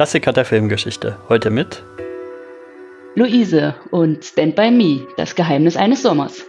Klassiker der Filmgeschichte. Heute mit Luise und Stand by Me, das Geheimnis eines Sommers.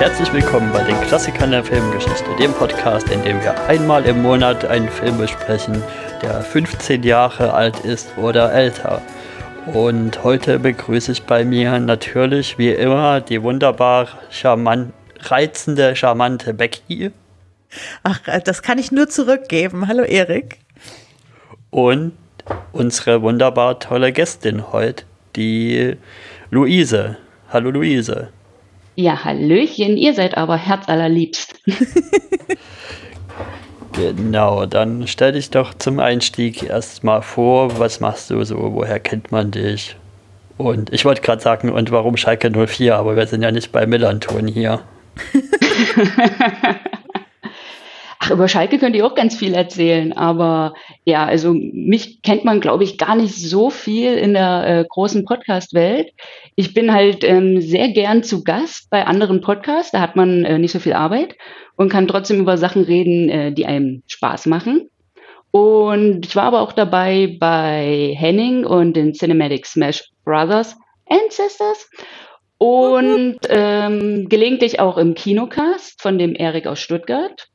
Herzlich willkommen bei den Klassikern der Filmgeschichte, dem Podcast, in dem wir einmal im Monat einen Film besprechen, der 15 Jahre alt ist oder älter. Und heute begrüße ich bei mir natürlich wie immer die wunderbar charmant, reizende, charmante Becky. Ach, das kann ich nur zurückgeben. Hallo Erik. Und unsere wunderbar tolle Gästin heute, die Luise. Hallo Luise. Ja, Hallöchen, ihr seid aber herzallerliebst. genau, dann stell dich doch zum Einstieg erstmal vor, was machst du so, woher kennt man dich? Und ich wollte gerade sagen, und warum Schalke 04, aber wir sind ja nicht bei Millanton hier. Ach, über Schalke könnt ihr auch ganz viel erzählen, aber ja, also mich kennt man, glaube ich, gar nicht so viel in der äh, großen Podcast-Welt. Ich bin halt ähm, sehr gern zu Gast bei anderen Podcasts, da hat man äh, nicht so viel Arbeit und kann trotzdem über Sachen reden, äh, die einem Spaß machen. Und ich war aber auch dabei bei Henning und den Cinematic Smash Brothers Ancestors und ähm, gelegentlich auch im Kinocast von dem Erik aus Stuttgart.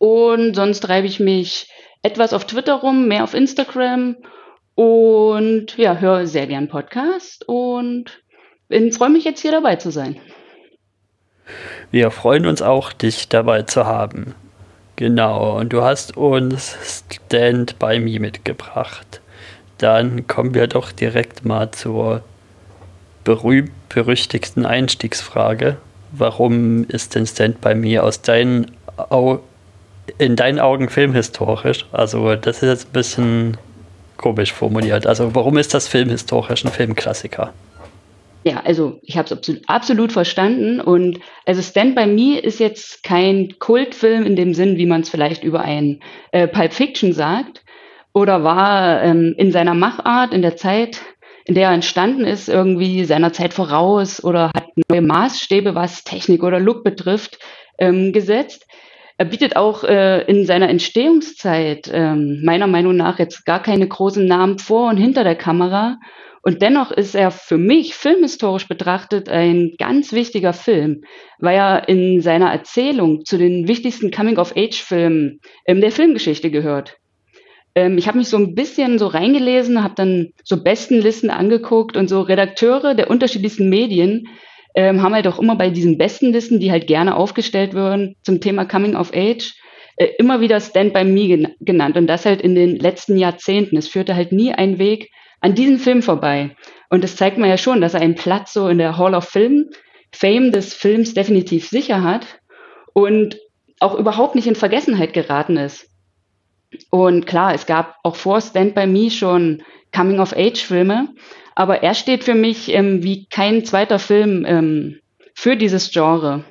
Und sonst treibe ich mich etwas auf Twitter rum, mehr auf Instagram und ja, höre sehr gern Podcast und freue mich jetzt hier dabei zu sein. Wir freuen uns auch, dich dabei zu haben. Genau, und du hast uns Stand by Me mitgebracht. Dann kommen wir doch direkt mal zur berühmt-berüchtigsten Einstiegsfrage. Warum ist denn Stand by Me aus deinen Augen in deinen Augen filmhistorisch? Also, das ist jetzt ein bisschen komisch formuliert. Also, warum ist das filmhistorisch ein Filmklassiker? Ja, also ich habe es absolut, verstanden. Und also Stand by Me ist jetzt kein Kultfilm in dem Sinn, wie man es vielleicht über ein äh, Pulp Fiction sagt, oder war ähm, in seiner Machart, in der Zeit, in der er entstanden ist, irgendwie seiner Zeit voraus oder hat neue Maßstäbe, was Technik oder Look betrifft, ähm, gesetzt. Er bietet auch äh, in seiner Entstehungszeit ähm, meiner Meinung nach jetzt gar keine großen Namen vor und hinter der Kamera. Und dennoch ist er für mich filmhistorisch betrachtet ein ganz wichtiger Film, weil er in seiner Erzählung zu den wichtigsten Coming-of-Age-Filmen ähm, der Filmgeschichte gehört. Ähm, ich habe mich so ein bisschen so reingelesen, habe dann so Bestenlisten angeguckt und so Redakteure der unterschiedlichsten Medien ähm, haben halt auch immer bei diesen besten Listen, die halt gerne aufgestellt würden zum Thema Coming of Age, äh, immer wieder Stand by Me gen genannt und das halt in den letzten Jahrzehnten. Es führte halt nie ein Weg an diesem Film vorbei. Und das zeigt mir ja schon, dass er einen Platz so in der Hall of Film, Fame des Films definitiv sicher hat und auch überhaupt nicht in Vergessenheit geraten ist. Und klar, es gab auch vor Stand by Me schon Coming-of-Age-Filme, aber er steht für mich ähm, wie kein zweiter Film ähm, für dieses Genre.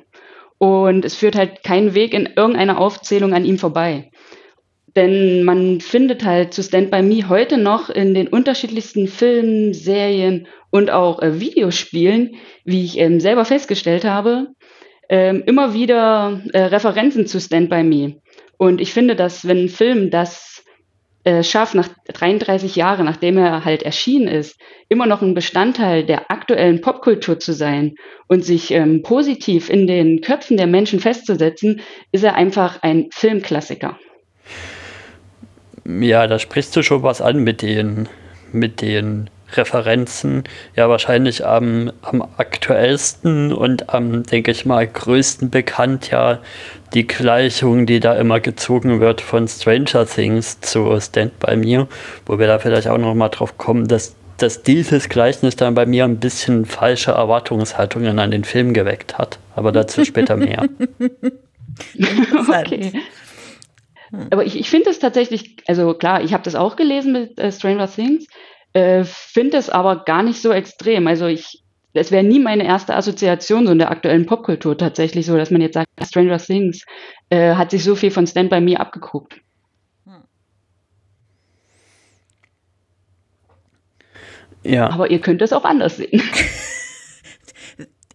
Und es führt halt keinen Weg in irgendeiner Aufzählung an ihm vorbei. Denn man findet halt zu Stand By Me heute noch in den unterschiedlichsten Filmen, Serien und auch äh, Videospielen, wie ich ähm, selber festgestellt habe, ähm, immer wieder äh, Referenzen zu Stand By Me. Und ich finde, dass wenn ein Film das äh, schafft, nach 33 Jahren, nachdem er halt erschienen ist, immer noch ein Bestandteil der aktuellen Popkultur zu sein und sich ähm, positiv in den Köpfen der Menschen festzusetzen, ist er einfach ein Filmklassiker. Ja, da sprichst du schon was an mit den, mit den Referenzen. Ja, wahrscheinlich am, am aktuellsten und am, denke ich mal, größten bekannt ja die Gleichung, die da immer gezogen wird von Stranger Things zu Stand By Me, wo wir da vielleicht auch noch mal drauf kommen, dass, dass dieses Gleichnis dann bei mir ein bisschen falsche Erwartungshaltungen an den Film geweckt hat. Aber dazu später mehr. okay. Aber ich, ich finde es tatsächlich, also klar, ich habe das auch gelesen mit äh, Stranger Things, äh, finde es aber gar nicht so extrem. Also ich das wäre nie meine erste Assoziation so in der aktuellen Popkultur tatsächlich so, dass man jetzt sagt, Stranger Things äh, hat sich so viel von Stand By Me abgeguckt. Ja. Aber ihr könnt es auch anders sehen.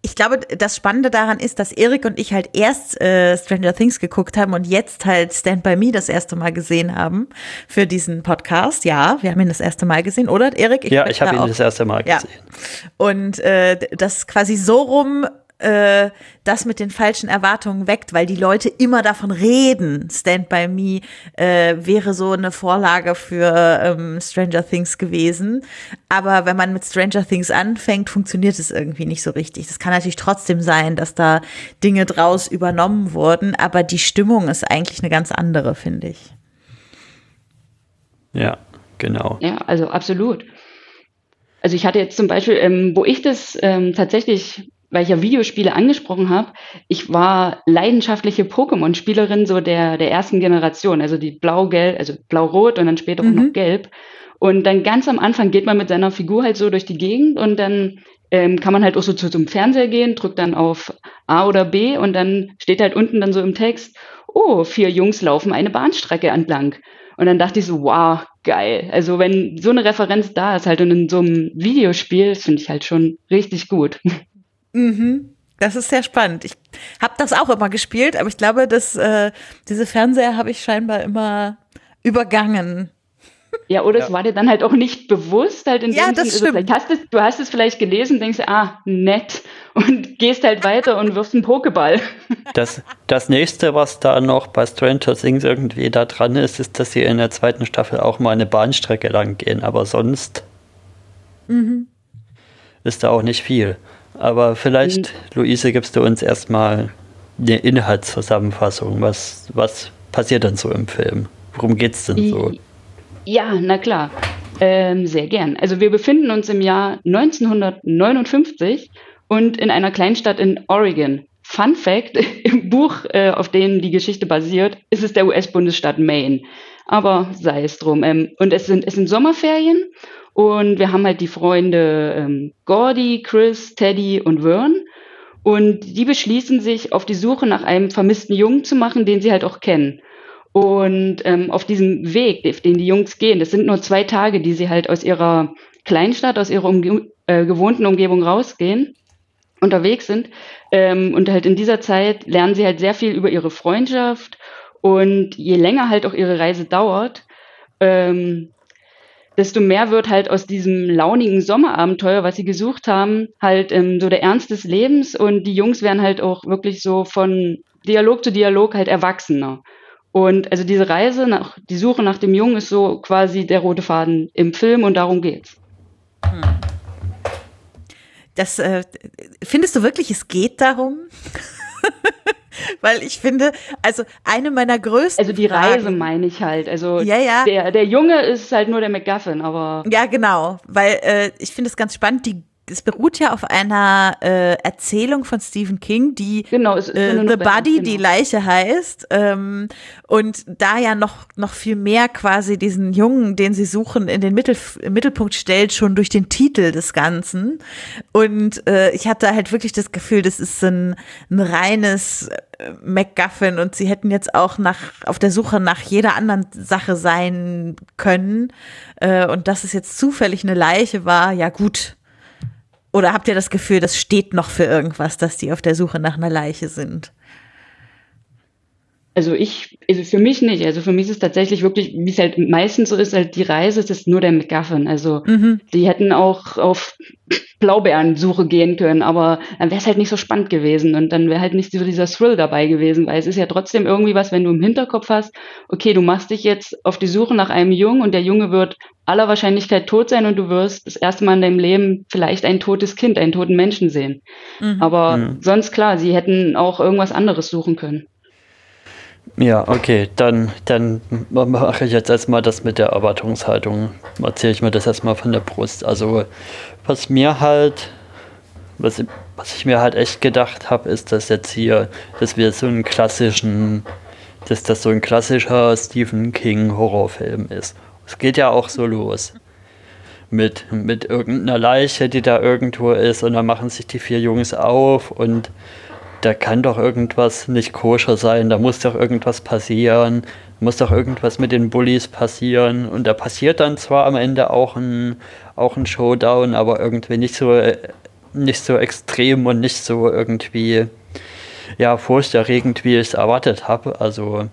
ich glaube, das Spannende daran ist, dass Erik und ich halt erst äh, Stranger Things geguckt haben und jetzt halt Stand By Me das erste Mal gesehen haben für diesen Podcast. Ja, wir haben ihn das erste Mal gesehen, oder Erik? Ja, ich habe ihn das erste Mal gesehen. Ja. Und äh, das quasi so rum äh, das mit den falschen Erwartungen weckt, weil die Leute immer davon reden. Stand by Me äh, wäre so eine Vorlage für ähm, Stranger Things gewesen. Aber wenn man mit Stranger Things anfängt, funktioniert es irgendwie nicht so richtig. Das kann natürlich trotzdem sein, dass da Dinge draus übernommen wurden, aber die Stimmung ist eigentlich eine ganz andere, finde ich. Ja, genau. Ja, also absolut. Also ich hatte jetzt zum Beispiel, ähm, wo ich das ähm, tatsächlich weil ich ja Videospiele angesprochen habe, ich war leidenschaftliche Pokémon-Spielerin so der, der ersten Generation, also die blau-gelb, also blau-rot und dann später mhm. auch noch mhm. gelb. Und dann ganz am Anfang geht man mit seiner Figur halt so durch die Gegend und dann ähm, kann man halt auch so zu, zum Fernseher gehen, drückt dann auf A oder B und dann steht halt unten dann so im Text, oh, vier Jungs laufen eine Bahnstrecke entlang. Und dann dachte ich so, wow, geil. Also wenn so eine Referenz da ist halt und in so einem Videospiel, finde ich halt schon richtig gut. Mhm. Das ist sehr spannend. Ich habe das auch immer gespielt, aber ich glaube, dass äh, diese Fernseher habe ich scheinbar immer übergangen. Ja, oder ja. es war dir dann halt auch nicht bewusst, halt in ja, dem das Sinn, also hast es, du hast es vielleicht gelesen, denkst, ah, nett, und gehst halt weiter und wirfst einen Pokéball. Das, das nächste, was da noch bei Stranger Things irgendwie da dran ist, ist, dass sie in der zweiten Staffel auch mal eine Bahnstrecke lang gehen, aber sonst mhm. ist da auch nicht viel. Aber vielleicht, mhm. Luise, gibst du uns erstmal eine Inhaltszusammenfassung. Was, was passiert denn so im Film? Worum geht es denn so? Ja, na klar. Ähm, sehr gern. Also wir befinden uns im Jahr 1959 und in einer Kleinstadt in Oregon. Fun Fact, im Buch, äh, auf dem die Geschichte basiert, ist es der US-Bundesstaat Maine. Aber sei es drum. Ähm, und es sind, es sind Sommerferien und wir haben halt die Freunde ähm, Gordy, Chris, Teddy und Vern. Und die beschließen sich, auf die Suche nach einem vermissten Jungen zu machen, den sie halt auch kennen. Und ähm, auf diesem Weg, den die Jungs gehen, das sind nur zwei Tage, die sie halt aus ihrer Kleinstadt, aus ihrer Umge äh, gewohnten Umgebung rausgehen, unterwegs sind. Ähm, und halt in dieser Zeit lernen sie halt sehr viel über ihre Freundschaft. Und je länger halt auch ihre Reise dauert, ähm, desto mehr wird halt aus diesem launigen Sommerabenteuer, was sie gesucht haben, halt ähm, so der Ernst des Lebens und die Jungs werden halt auch wirklich so von Dialog zu Dialog halt erwachsener. Und also diese Reise nach, die Suche nach dem Jungen ist so quasi der rote Faden im Film und darum geht's. Hm. Das äh, findest du wirklich, es geht darum? Weil ich finde, also eine meiner größten. Also die Reise Fragen, meine ich halt. Also ja, ja. Der, der Junge ist halt nur der McGuffin, aber. Ja, genau. Weil äh, ich finde es ganz spannend, die es beruht ja auf einer äh, Erzählung von Stephen King, die genau, es äh, The Body, genau. die Leiche heißt. Ähm, und da ja noch, noch viel mehr quasi diesen Jungen, den sie suchen, in den Mittel, Mittelpunkt stellt, schon durch den Titel des Ganzen. Und äh, ich hatte halt wirklich das Gefühl, das ist ein, ein reines äh, MacGuffin und sie hätten jetzt auch nach, auf der Suche nach jeder anderen Sache sein können. Äh, und dass es jetzt zufällig eine Leiche war, ja gut oder habt ihr das Gefühl, das steht noch für irgendwas, dass die auf der Suche nach einer Leiche sind? Also ich, also für mich nicht. Also für mich ist es tatsächlich wirklich, wie es halt meistens so ist, halt die Reise, es ist nur der McGuffin. Also mhm. die hätten auch auf Blaubeerensuche gehen können, aber dann wäre es halt nicht so spannend gewesen und dann wäre halt nicht so dieser Thrill dabei gewesen, weil es ist ja trotzdem irgendwie was, wenn du im Hinterkopf hast, okay, du machst dich jetzt auf die Suche nach einem Jungen und der Junge wird aller Wahrscheinlichkeit tot sein und du wirst das erste Mal in deinem Leben vielleicht ein totes Kind, einen toten Menschen sehen. Mhm. Aber mhm. sonst klar, sie hätten auch irgendwas anderes suchen können. Ja, okay, dann, dann mache ich jetzt erstmal das mit der Erwartungshaltung. Erzähle ich mir das erstmal von der Brust. Also, was mir halt, was, was ich mir halt echt gedacht habe, ist, dass jetzt hier, dass wir so einen klassischen, dass das so ein klassischer Stephen King Horrorfilm ist. Es geht ja auch so los. mit, mit irgendeiner Leiche, die da irgendwo ist und dann machen sich die vier Jungs auf und da kann doch irgendwas nicht koscher sein, da muss doch irgendwas passieren, muss doch irgendwas mit den Bullies passieren und da passiert dann zwar am Ende auch ein, auch ein Showdown, aber irgendwie nicht so, nicht so extrem und nicht so irgendwie ja, furchterregend, wie ich es erwartet habe. Also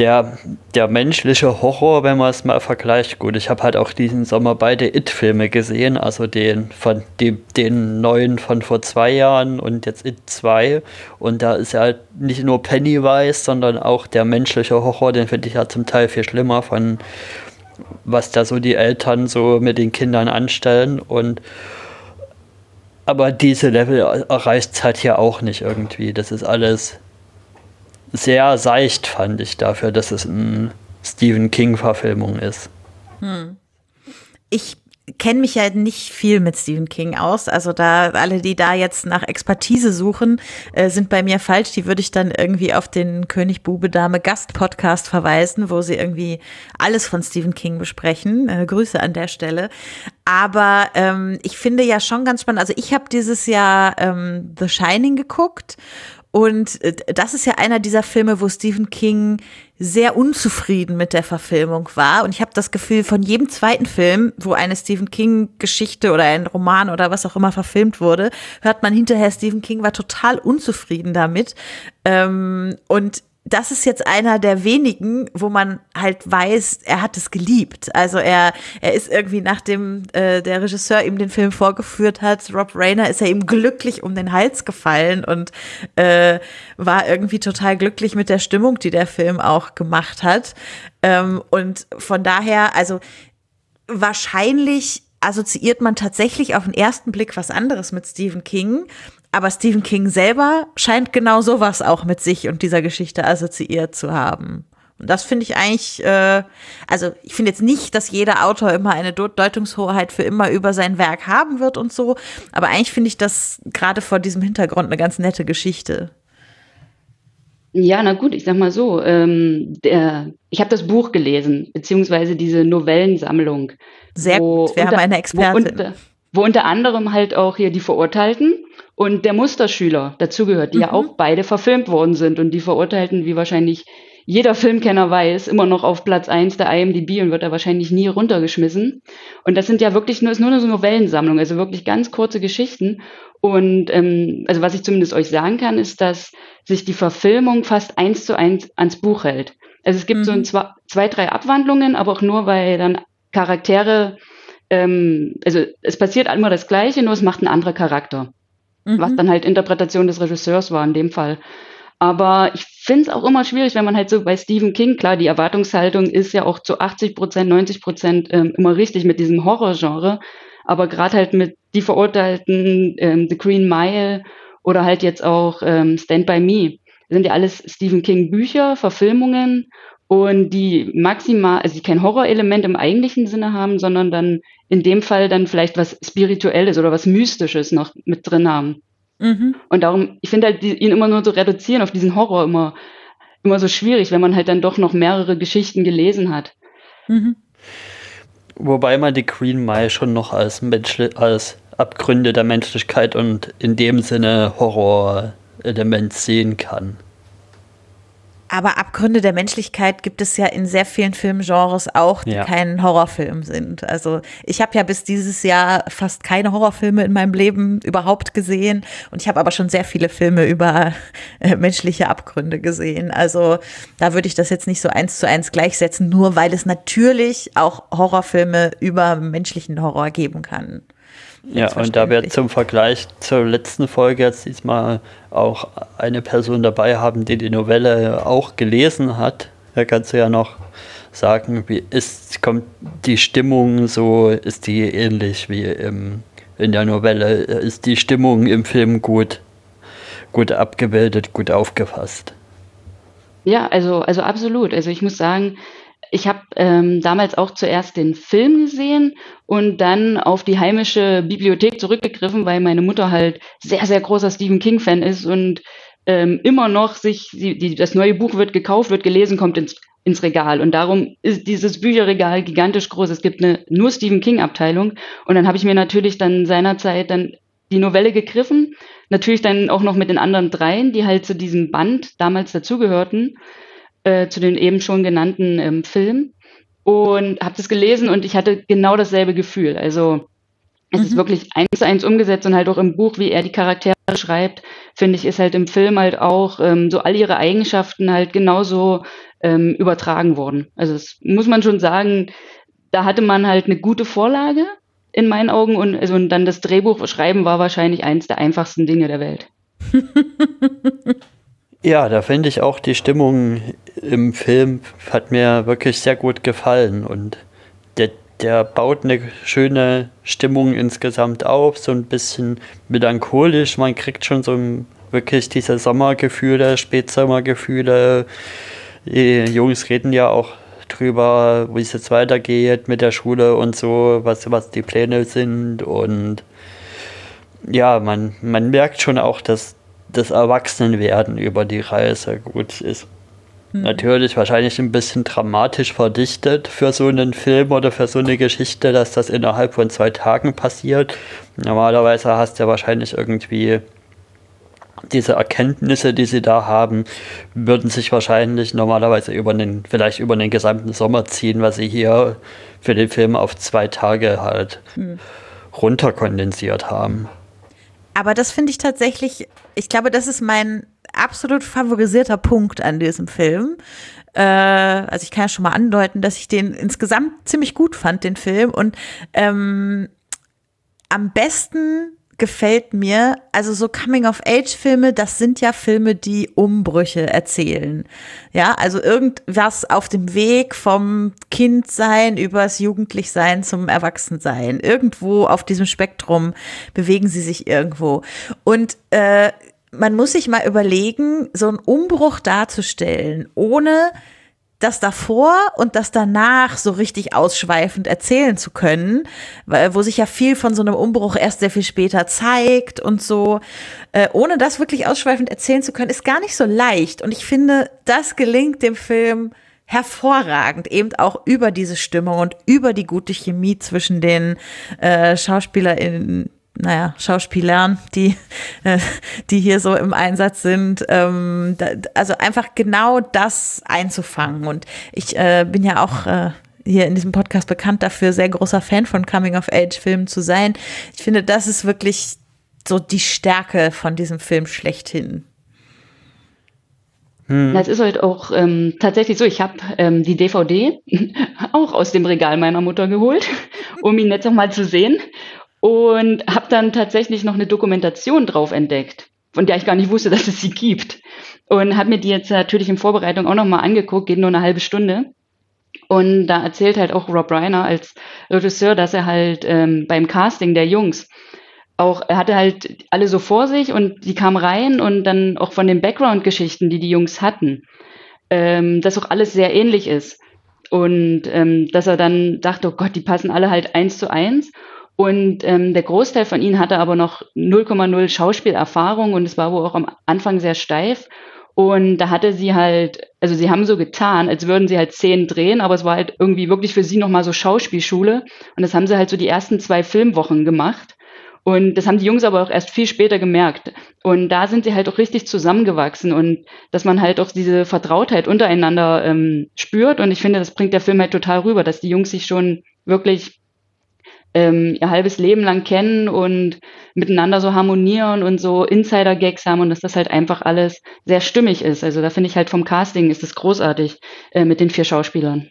der, der menschliche Horror, wenn man es mal vergleicht, gut, ich habe halt auch diesen Sommer beide It-Filme gesehen, also den von dem, den neuen von vor zwei Jahren und jetzt It 2. Und da ist ja halt nicht nur Pennywise, sondern auch der menschliche Horror, den finde ich ja zum Teil viel schlimmer von was da so die Eltern so mit den Kindern anstellen und aber diese Level erreicht es halt hier auch nicht irgendwie. Das ist alles sehr seicht, fand ich, dafür, dass es eine Stephen King-Verfilmung ist. Hm. Ich kenne mich ja nicht viel mit Stephen King aus. Also da alle, die da jetzt nach Expertise suchen, äh, sind bei mir falsch. Die würde ich dann irgendwie auf den König Bube Dame Gast Podcast verweisen, wo sie irgendwie alles von Stephen King besprechen. Äh, Grüße an der Stelle. Aber ähm, ich finde ja schon ganz spannend. Also ich habe dieses Jahr ähm, The Shining geguckt und äh, das ist ja einer dieser Filme, wo Stephen King sehr unzufrieden mit der Verfilmung war. Und ich habe das Gefühl, von jedem zweiten Film, wo eine Stephen King-Geschichte oder ein Roman oder was auch immer verfilmt wurde, hört man hinterher, Stephen King war total unzufrieden damit. Ähm, und das ist jetzt einer der wenigen, wo man halt weiß, er hat es geliebt. Also er, er ist irgendwie, nachdem äh, der Regisseur ihm den Film vorgeführt hat, Rob Rayner, ist er ihm glücklich um den Hals gefallen und äh, war irgendwie total glücklich mit der Stimmung, die der Film auch gemacht hat. Ähm, und von daher, also wahrscheinlich assoziiert man tatsächlich auf den ersten Blick was anderes mit Stephen King. Aber Stephen King selber scheint genau sowas auch mit sich und dieser Geschichte assoziiert zu haben. Und das finde ich eigentlich, äh, also ich finde jetzt nicht, dass jeder Autor immer eine Deutungshoheit für immer über sein Werk haben wird und so, aber eigentlich finde ich das gerade vor diesem Hintergrund eine ganz nette Geschichte. Ja, na gut, ich sag mal so, ähm, der, ich habe das Buch gelesen, beziehungsweise diese Novellensammlung. Sehr gut, wir unter, haben eine Expertin. Unter, wo unter anderem halt auch hier die Verurteilten und der Musterschüler dazugehört, die mhm. ja auch beide verfilmt worden sind und die Verurteilten, wie wahrscheinlich jeder Filmkenner weiß, immer noch auf Platz eins der IMDb und wird da wahrscheinlich nie runtergeschmissen. Und das sind ja wirklich nur, ist nur eine Novellensammlung, also wirklich ganz kurze Geschichten. Und ähm, also was ich zumindest euch sagen kann, ist, dass sich die Verfilmung fast eins zu eins ans Buch hält. Also es gibt mhm. so ein, zwei, zwei, drei Abwandlungen, aber auch nur, weil dann Charaktere, ähm, also es passiert immer das Gleiche, nur es macht ein anderer Charakter mhm. was dann halt Interpretation des Regisseurs war in dem Fall. Aber ich finde es auch immer schwierig, wenn man halt so bei Stephen King, klar, die Erwartungshaltung ist ja auch zu 80 Prozent, 90 Prozent ähm, immer richtig mit diesem Horrorgenre. Aber gerade halt mit Die Verurteilten, ähm, The Green Mile oder halt jetzt auch ähm, Stand By Me, sind ja alles Stephen King Bücher, Verfilmungen und die maximal, also die kein Horrorelement im eigentlichen Sinne haben, sondern dann in dem Fall dann vielleicht was Spirituelles oder was Mystisches noch mit drin haben. Mhm. Und darum, ich finde halt, die, ihn immer nur so reduzieren auf diesen Horror immer, immer so schwierig, wenn man halt dann doch noch mehrere Geschichten gelesen hat. Mhm. Wobei man die Green Mile schon noch als, Menschli als Abgründe der Menschlichkeit und in dem Sinne Horrorelement sehen kann. Aber Abgründe der Menschlichkeit gibt es ja in sehr vielen Filmgenres auch, die ja. kein Horrorfilm sind. Also ich habe ja bis dieses Jahr fast keine Horrorfilme in meinem Leben überhaupt gesehen. Und ich habe aber schon sehr viele Filme über äh, menschliche Abgründe gesehen. Also da würde ich das jetzt nicht so eins zu eins gleichsetzen, nur weil es natürlich auch Horrorfilme über menschlichen Horror geben kann. Ja, und da wir zum Vergleich zur letzten Folge jetzt diesmal auch eine Person dabei haben, die die Novelle auch gelesen hat, da kannst du ja noch sagen, wie ist, kommt die Stimmung so, ist die ähnlich wie im, in der Novelle? Ist die Stimmung im Film gut, gut abgebildet, gut aufgefasst? Ja, also, also absolut. Also ich muss sagen, ich habe ähm, damals auch zuerst den Film gesehen und dann auf die heimische Bibliothek zurückgegriffen, weil meine Mutter halt sehr, sehr großer Stephen King-Fan ist und ähm, immer noch sich, die, die, das neue Buch wird gekauft, wird gelesen, kommt ins ins Regal. Und darum ist dieses Bücherregal gigantisch groß. Es gibt eine nur Stephen King-Abteilung. Und dann habe ich mir natürlich dann seinerzeit dann die Novelle gegriffen. Natürlich dann auch noch mit den anderen dreien, die halt zu diesem Band damals dazugehörten, äh, zu den eben schon genannten ähm, Filmen. Und habe das gelesen und ich hatte genau dasselbe Gefühl. Also es mhm. ist wirklich eins zu eins umgesetzt und halt auch im Buch, wie er die Charaktere schreibt, finde ich, ist halt im Film halt auch ähm, so all ihre Eigenschaften halt genauso ähm, übertragen worden. Also das muss man schon sagen, da hatte man halt eine gute Vorlage in meinen Augen und, also, und dann das Drehbuch schreiben war wahrscheinlich eins der einfachsten Dinge der Welt. ja, da finde ich auch die Stimmung im Film hat mir wirklich sehr gut gefallen und der, der baut eine schöne Stimmung insgesamt auf, so ein bisschen melancholisch. Man kriegt schon so ein, wirklich diese Sommergefühle, Spätsommergefühle. Die Jungs reden ja auch drüber, wie es jetzt weitergeht mit der Schule und so, was, was die Pläne sind. Und ja, man, man merkt schon auch, dass das Erwachsenenwerden über die Reise gut ist. Mhm. Natürlich wahrscheinlich ein bisschen dramatisch verdichtet für so einen Film oder für so eine Geschichte, dass das innerhalb von zwei Tagen passiert. Normalerweise hast du ja wahrscheinlich irgendwie diese Erkenntnisse, die sie da haben, würden sich wahrscheinlich normalerweise über den, vielleicht über den gesamten Sommer ziehen, was sie hier für den Film auf zwei Tage halt hm. runterkondensiert haben. Aber das finde ich tatsächlich, ich glaube, das ist mein absolut favorisierter Punkt an diesem Film. Äh, also ich kann ja schon mal andeuten, dass ich den insgesamt ziemlich gut fand, den Film. Und ähm, am besten gefällt mir, also so Coming-of-Age-Filme, das sind ja Filme, die Umbrüche erzählen. Ja, also irgendwas auf dem Weg vom Kindsein übers Jugendlichsein zum Erwachsensein. Irgendwo auf diesem Spektrum bewegen sie sich irgendwo. Und äh, man muss sich mal überlegen, so einen Umbruch darzustellen, ohne das davor und das danach so richtig ausschweifend erzählen zu können, wo sich ja viel von so einem Umbruch erst sehr viel später zeigt und so, äh, ohne das wirklich ausschweifend erzählen zu können, ist gar nicht so leicht. Und ich finde, das gelingt dem Film hervorragend, eben auch über diese Stimmung und über die gute Chemie zwischen den äh, SchauspielerInnen naja, Schauspielern, die, äh, die hier so im Einsatz sind. Ähm, da, also einfach genau das einzufangen. Und ich äh, bin ja auch äh, hier in diesem Podcast bekannt dafür, sehr großer Fan von Coming-of-Age-Filmen zu sein. Ich finde, das ist wirklich so die Stärke von diesem Film schlechthin. Hm. Das ist halt auch ähm, tatsächlich so. Ich habe ähm, die DVD auch aus dem Regal meiner Mutter geholt, um ihn jetzt noch mal zu sehen und habe dann tatsächlich noch eine Dokumentation drauf entdeckt, von der ich gar nicht wusste, dass es sie gibt. Und habe mir die jetzt natürlich in Vorbereitung auch nochmal angeguckt, geht nur eine halbe Stunde. Und da erzählt halt auch Rob Reiner als Regisseur, dass er halt ähm, beim Casting der Jungs auch, er hatte halt alle so vor sich und die kamen rein und dann auch von den Background-Geschichten, die die Jungs hatten, ähm, dass auch alles sehr ähnlich ist. Und ähm, dass er dann dachte, oh Gott, die passen alle halt eins zu eins. Und ähm, der Großteil von ihnen hatte aber noch 0,0 Schauspielerfahrung und es war wohl auch am Anfang sehr steif. Und da hatte sie halt, also sie haben so getan, als würden sie halt Szenen drehen, aber es war halt irgendwie wirklich für sie nochmal so Schauspielschule. Und das haben sie halt so die ersten zwei Filmwochen gemacht. Und das haben die Jungs aber auch erst viel später gemerkt. Und da sind sie halt auch richtig zusammengewachsen und dass man halt auch diese Vertrautheit untereinander ähm, spürt. Und ich finde, das bringt der Film halt total rüber, dass die Jungs sich schon wirklich ähm, ihr halbes Leben lang kennen und miteinander so harmonieren und so Insider-Gags haben und dass das halt einfach alles sehr stimmig ist. Also da finde ich halt vom Casting ist es großartig äh, mit den vier Schauspielern.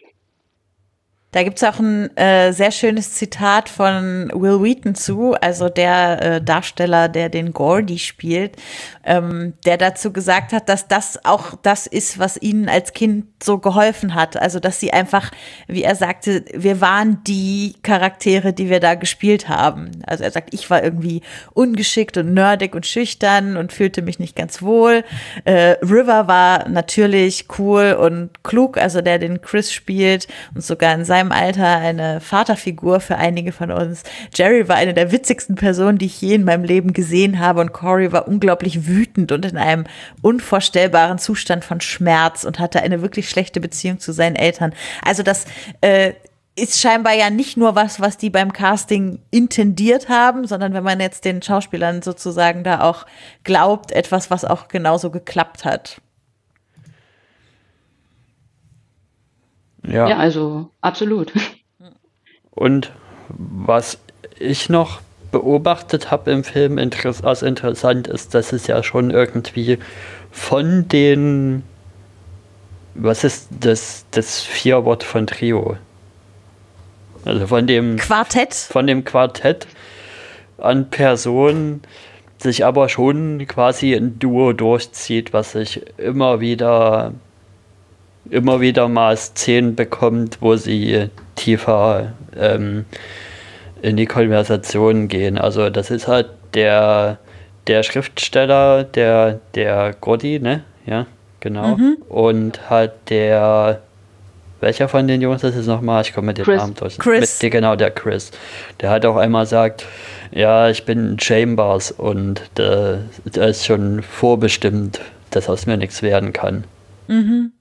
Da gibt's auch ein äh, sehr schönes Zitat von Will Wheaton zu, also der äh, Darsteller, der den Gordy spielt, ähm, der dazu gesagt hat, dass das auch das ist, was ihnen als Kind so geholfen hat. Also, dass sie einfach, wie er sagte, wir waren die Charaktere, die wir da gespielt haben. Also er sagt, ich war irgendwie ungeschickt und nerdig und schüchtern und fühlte mich nicht ganz wohl. Äh, River war natürlich cool und klug, also der den Chris spielt und sogar in seinem Alter eine Vaterfigur für einige von uns. Jerry war eine der witzigsten Personen, die ich je in meinem Leben gesehen habe und Corey war unglaublich wütend und in einem unvorstellbaren Zustand von Schmerz und hatte eine wirklich schlechte Beziehung zu seinen Eltern. Also das äh, ist scheinbar ja nicht nur was, was die beim Casting intendiert haben, sondern wenn man jetzt den Schauspielern sozusagen da auch glaubt, etwas, was auch genauso geklappt hat. Ja, ja also absolut. Und was ich noch beobachtet habe im Film, als interessant ist, dass es ja schon irgendwie von den, was ist das, das Vierwort von Trio? Also von dem Quartett. Von dem Quartett an Personen sich aber schon quasi ein Duo durchzieht, was sich immer wieder immer wieder mal Szenen bekommt, wo sie tiefer ähm, in die Konversation gehen. Also das ist halt der, der Schriftsteller, der, der Gordy, ne? Ja, genau. Mhm. Und halt der welcher von den Jungs ist es nochmal? Ich komme mit dem Namen durch. Chris. Mit, genau, der Chris. Der hat auch einmal sagt, ja, ich bin Chambers und da ist schon vorbestimmt, dass aus mir nichts werden kann. Mhm.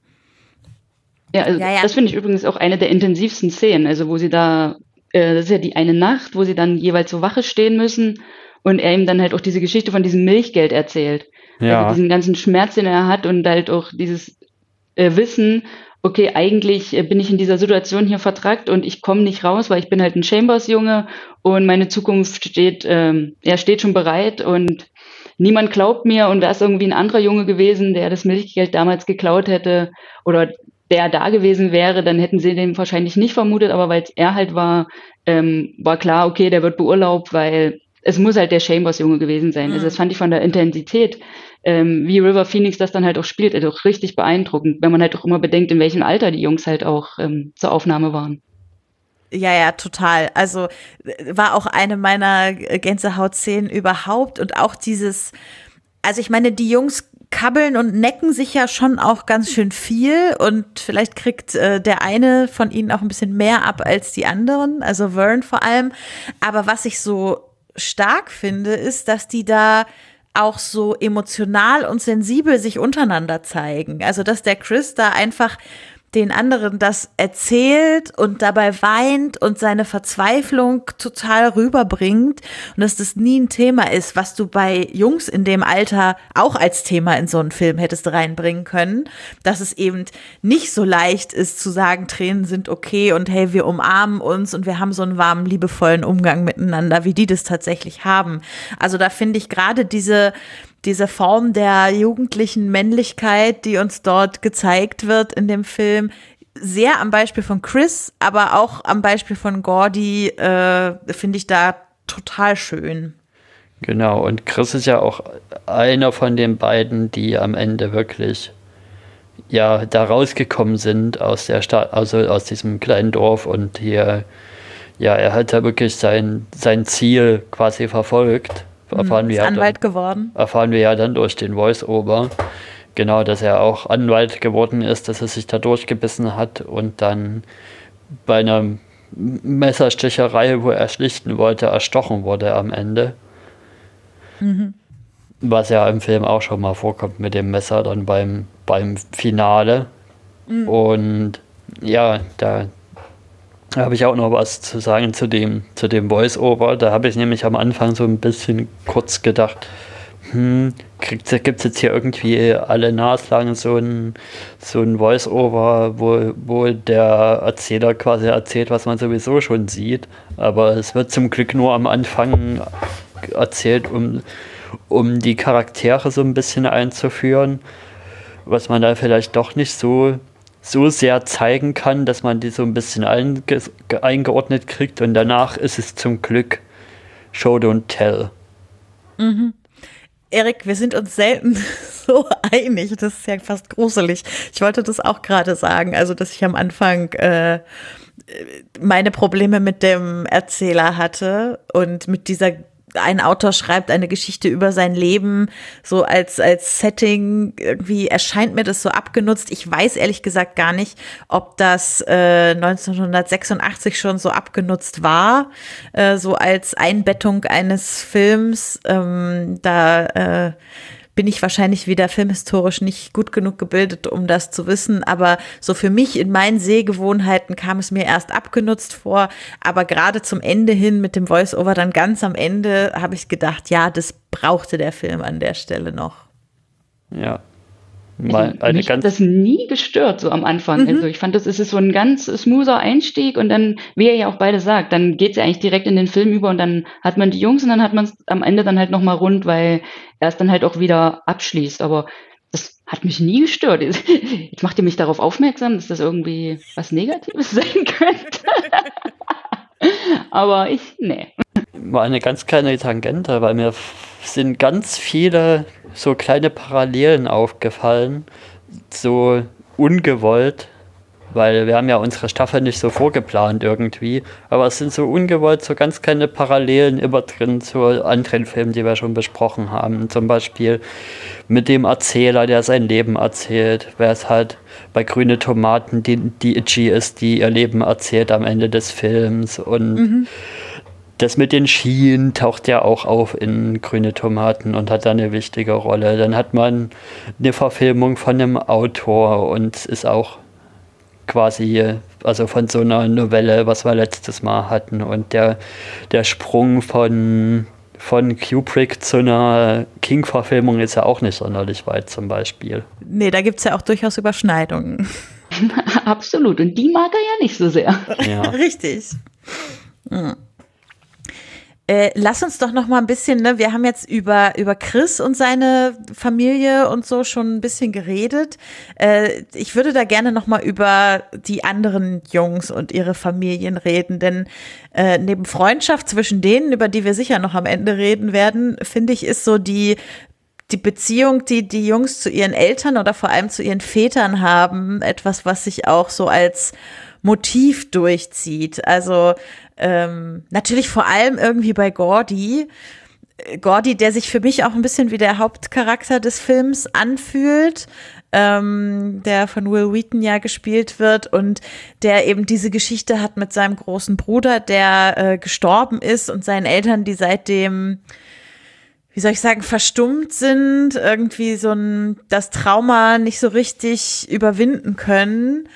Ja, also ja, ja. das finde ich übrigens auch eine der intensivsten Szenen, also wo sie da, äh, das ist ja die eine Nacht, wo sie dann jeweils zur Wache stehen müssen und er ihm dann halt auch diese Geschichte von diesem Milchgeld erzählt. Ja. Also diesen ganzen Schmerz, den er hat und halt auch dieses äh, Wissen, okay, eigentlich äh, bin ich in dieser Situation hier vertrackt und ich komme nicht raus, weil ich bin halt ein Chambers-Junge und meine Zukunft steht, ähm, er steht schon bereit und niemand glaubt mir und wäre es irgendwie ein anderer Junge gewesen, der das Milchgeld damals geklaut hätte oder der da gewesen wäre, dann hätten sie den wahrscheinlich nicht vermutet, aber weil er halt war, ähm, war klar, okay, der wird beurlaubt, weil es muss halt der Chambers-Junge gewesen sein. Mhm. Also das fand ich von der Intensität ähm, wie River Phoenix das dann halt auch spielt, also auch richtig beeindruckend, wenn man halt auch immer bedenkt, in welchem Alter die Jungs halt auch ähm, zur Aufnahme waren. Ja, ja, total. Also war auch eine meiner Gänsehautszenen überhaupt und auch dieses, also ich meine, die Jungs kabbeln und necken sich ja schon auch ganz schön viel und vielleicht kriegt äh, der eine von ihnen auch ein bisschen mehr ab als die anderen, also Vern vor allem. Aber was ich so stark finde, ist, dass die da auch so emotional und sensibel sich untereinander zeigen. Also, dass der Chris da einfach den anderen das erzählt und dabei weint und seine Verzweiflung total rüberbringt und dass das nie ein Thema ist, was du bei Jungs in dem Alter auch als Thema in so einen Film hättest reinbringen können, dass es eben nicht so leicht ist zu sagen, Tränen sind okay und hey, wir umarmen uns und wir haben so einen warmen, liebevollen Umgang miteinander, wie die das tatsächlich haben. Also da finde ich gerade diese diese Form der jugendlichen Männlichkeit, die uns dort gezeigt wird in dem Film, sehr am Beispiel von Chris, aber auch am Beispiel von Gordy, äh, finde ich da total schön. Genau, und Chris ist ja auch einer von den beiden, die am Ende wirklich ja da rausgekommen sind aus der Stadt, also aus diesem kleinen Dorf und hier, ja, er hat da wirklich sein, sein Ziel quasi verfolgt erfahren mhm, wir Anwalt dann, geworden. Erfahren wir ja dann durch den Voice-Over, genau, dass er auch Anwalt geworden ist, dass er sich da durchgebissen hat und dann bei einer Messersticherei, wo er schlichten wollte, erstochen wurde am Ende. Mhm. Was ja im Film auch schon mal vorkommt mit dem Messer dann beim, beim Finale. Mhm. Und ja, da habe ich auch noch was zu sagen zu dem, zu dem Voice-Over. Da habe ich nämlich am Anfang so ein bisschen kurz gedacht, hm, gibt es jetzt hier irgendwie alle naslang so ein, so ein Voice-Over, wo, wo der Erzähler quasi erzählt, was man sowieso schon sieht. Aber es wird zum Glück nur am Anfang erzählt, um, um die Charaktere so ein bisschen einzuführen, was man da vielleicht doch nicht so so sehr zeigen kann, dass man die so ein bisschen eingeordnet kriegt und danach ist es zum Glück Show Don't Tell. Mhm. Erik, wir sind uns selten so einig. Das ist ja fast gruselig. Ich wollte das auch gerade sagen. Also, dass ich am Anfang äh, meine Probleme mit dem Erzähler hatte und mit dieser ein Autor schreibt eine Geschichte über sein Leben, so als, als Setting, irgendwie erscheint mir das so abgenutzt. Ich weiß ehrlich gesagt gar nicht, ob das äh, 1986 schon so abgenutzt war, äh, so als Einbettung eines Films. Ähm, da äh, bin ich wahrscheinlich wieder filmhistorisch nicht gut genug gebildet, um das zu wissen. Aber so für mich in meinen Sehgewohnheiten kam es mir erst abgenutzt vor. Aber gerade zum Ende hin mit dem Voice-Over dann ganz am Ende habe ich gedacht, ja, das brauchte der Film an der Stelle noch. Ja, Mal eine mich hat das nie gestört, so am Anfang. Mhm. Also ich fand, das ist so ein ganz smoother Einstieg und dann, wie er ja auch beide sagt, dann geht es ja eigentlich direkt in den Film über und dann hat man die Jungs und dann hat man es am Ende dann halt nochmal rund, weil er es dann halt auch wieder abschließt. Aber das hat mich nie gestört. Jetzt macht ihr mich darauf aufmerksam, dass das irgendwie was Negatives sein könnte. Aber ich, nee. Mal eine ganz kleine Tangente, weil mir sind ganz viele so kleine Parallelen aufgefallen, so ungewollt, weil wir haben ja unsere Staffel nicht so vorgeplant irgendwie, aber es sind so ungewollt so ganz kleine Parallelen immer drin zu anderen Filmen, die wir schon besprochen haben. Zum Beispiel mit dem Erzähler, der sein Leben erzählt, wer es halt bei Grüne Tomaten die, die Itchy ist, die ihr Leben erzählt am Ende des Films und mhm das mit den Skien taucht ja auch auf in Grüne Tomaten und hat da eine wichtige Rolle. Dann hat man eine Verfilmung von einem Autor und ist auch quasi, also von so einer Novelle, was wir letztes Mal hatten. Und der, der Sprung von, von Kubrick zu einer King-Verfilmung ist ja auch nicht sonderlich weit zum Beispiel. Nee, da gibt es ja auch durchaus Überschneidungen. Absolut. Und die mag er ja nicht so sehr. Ja. Richtig. Mhm. Äh, lass uns doch noch mal ein bisschen, ne, wir haben jetzt über, über Chris und seine Familie und so schon ein bisschen geredet. Äh, ich würde da gerne noch mal über die anderen Jungs und ihre Familien reden, denn äh, neben Freundschaft zwischen denen, über die wir sicher noch am Ende reden werden, finde ich, ist so die die Beziehung, die die Jungs zu ihren Eltern oder vor allem zu ihren Vätern haben, etwas, was sich auch so als Motiv durchzieht. Also ähm, natürlich vor allem irgendwie bei Gordy. Gordy, der sich für mich auch ein bisschen wie der Hauptcharakter des Films anfühlt, ähm, der von Will Wheaton ja gespielt wird und der eben diese Geschichte hat mit seinem großen Bruder, der äh, gestorben ist und seinen Eltern, die seitdem wie soll ich sagen, verstummt sind, irgendwie so ein, das Trauma nicht so richtig überwinden können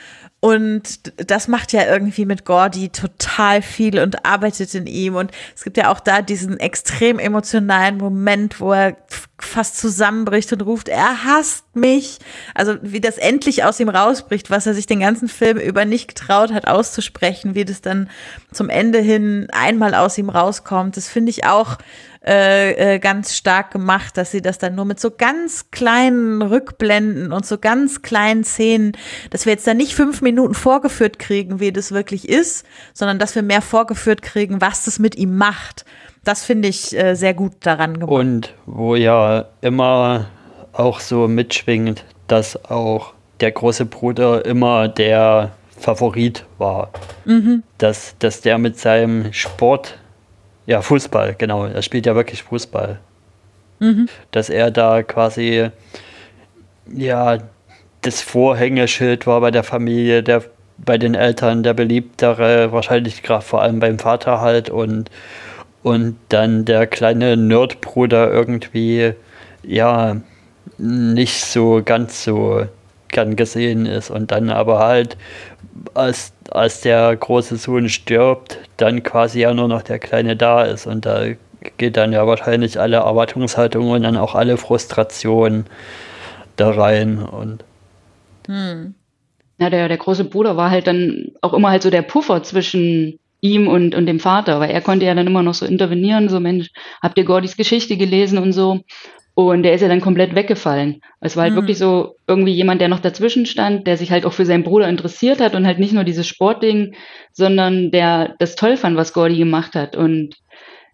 und das macht ja irgendwie mit Gordy total viel und arbeitet in ihm. Und es gibt ja auch da diesen extrem emotionalen Moment, wo er fast zusammenbricht und ruft, er hasst mich. Also wie das endlich aus ihm rausbricht, was er sich den ganzen Film über nicht getraut hat auszusprechen, wie das dann zum Ende hin einmal aus ihm rauskommt. Das finde ich auch äh, äh, ganz stark gemacht, dass sie das dann nur mit so ganz kleinen Rückblenden und so ganz kleinen Szenen, dass wir jetzt da nicht fünf Minuten vorgeführt kriegen, wie das wirklich ist, sondern dass wir mehr vorgeführt kriegen, was das mit ihm macht. Das finde ich äh, sehr gut daran gemacht. Und wo ja immer auch so mitschwingt, dass auch der große Bruder immer der Favorit war. Mhm. Dass, dass der mit seinem Sport ja, Fußball, genau. Er spielt ja wirklich Fußball. Mhm. Dass er da quasi, ja, das Vorhängeschild war bei der Familie, der, bei den Eltern der beliebtere, wahrscheinlich gerade vor allem beim Vater halt und, und dann der kleine Nerdbruder irgendwie, ja, nicht so ganz so gern gesehen ist und dann aber halt als, als der große Sohn stirbt, dann quasi ja nur noch der Kleine da ist. Und da geht dann ja wahrscheinlich alle Erwartungshaltungen und dann auch alle Frustrationen da rein. Und hm. Ja, der, der große Bruder war halt dann auch immer halt so der Puffer zwischen ihm und, und dem Vater, weil er konnte ja dann immer noch so intervenieren, so Mensch, habt ihr Gordys Geschichte gelesen und so. Und der ist ja dann komplett weggefallen. Es war halt mhm. wirklich so irgendwie jemand, der noch dazwischen stand, der sich halt auch für seinen Bruder interessiert hat und halt nicht nur dieses Sportding, sondern der das toll fand, was Gordy gemacht hat. Und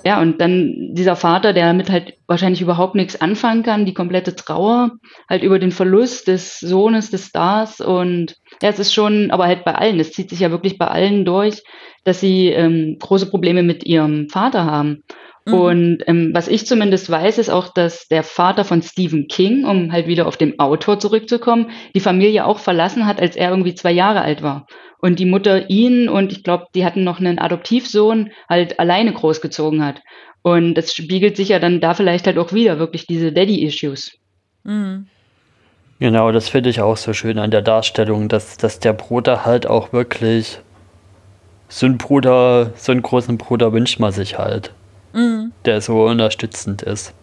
ja, und dann dieser Vater, der damit halt wahrscheinlich überhaupt nichts anfangen kann, die komplette Trauer halt über den Verlust des Sohnes, des Stars. Und ja, es ist schon, aber halt bei allen, es zieht sich ja wirklich bei allen durch, dass sie ähm, große Probleme mit ihrem Vater haben. Mhm. Und ähm, was ich zumindest weiß, ist auch, dass der Vater von Stephen King, um halt wieder auf den Autor zurückzukommen, die Familie auch verlassen hat, als er irgendwie zwei Jahre alt war. Und die Mutter ihn und ich glaube, die hatten noch einen Adoptivsohn halt alleine großgezogen hat. Und das spiegelt sich ja dann da vielleicht halt auch wieder, wirklich diese Daddy-Issues. Mhm. Genau, das finde ich auch so schön an der Darstellung, dass, dass der Bruder halt auch wirklich so ein Bruder, so einen großen Bruder wünscht man sich halt mhm. der so unterstützend ist.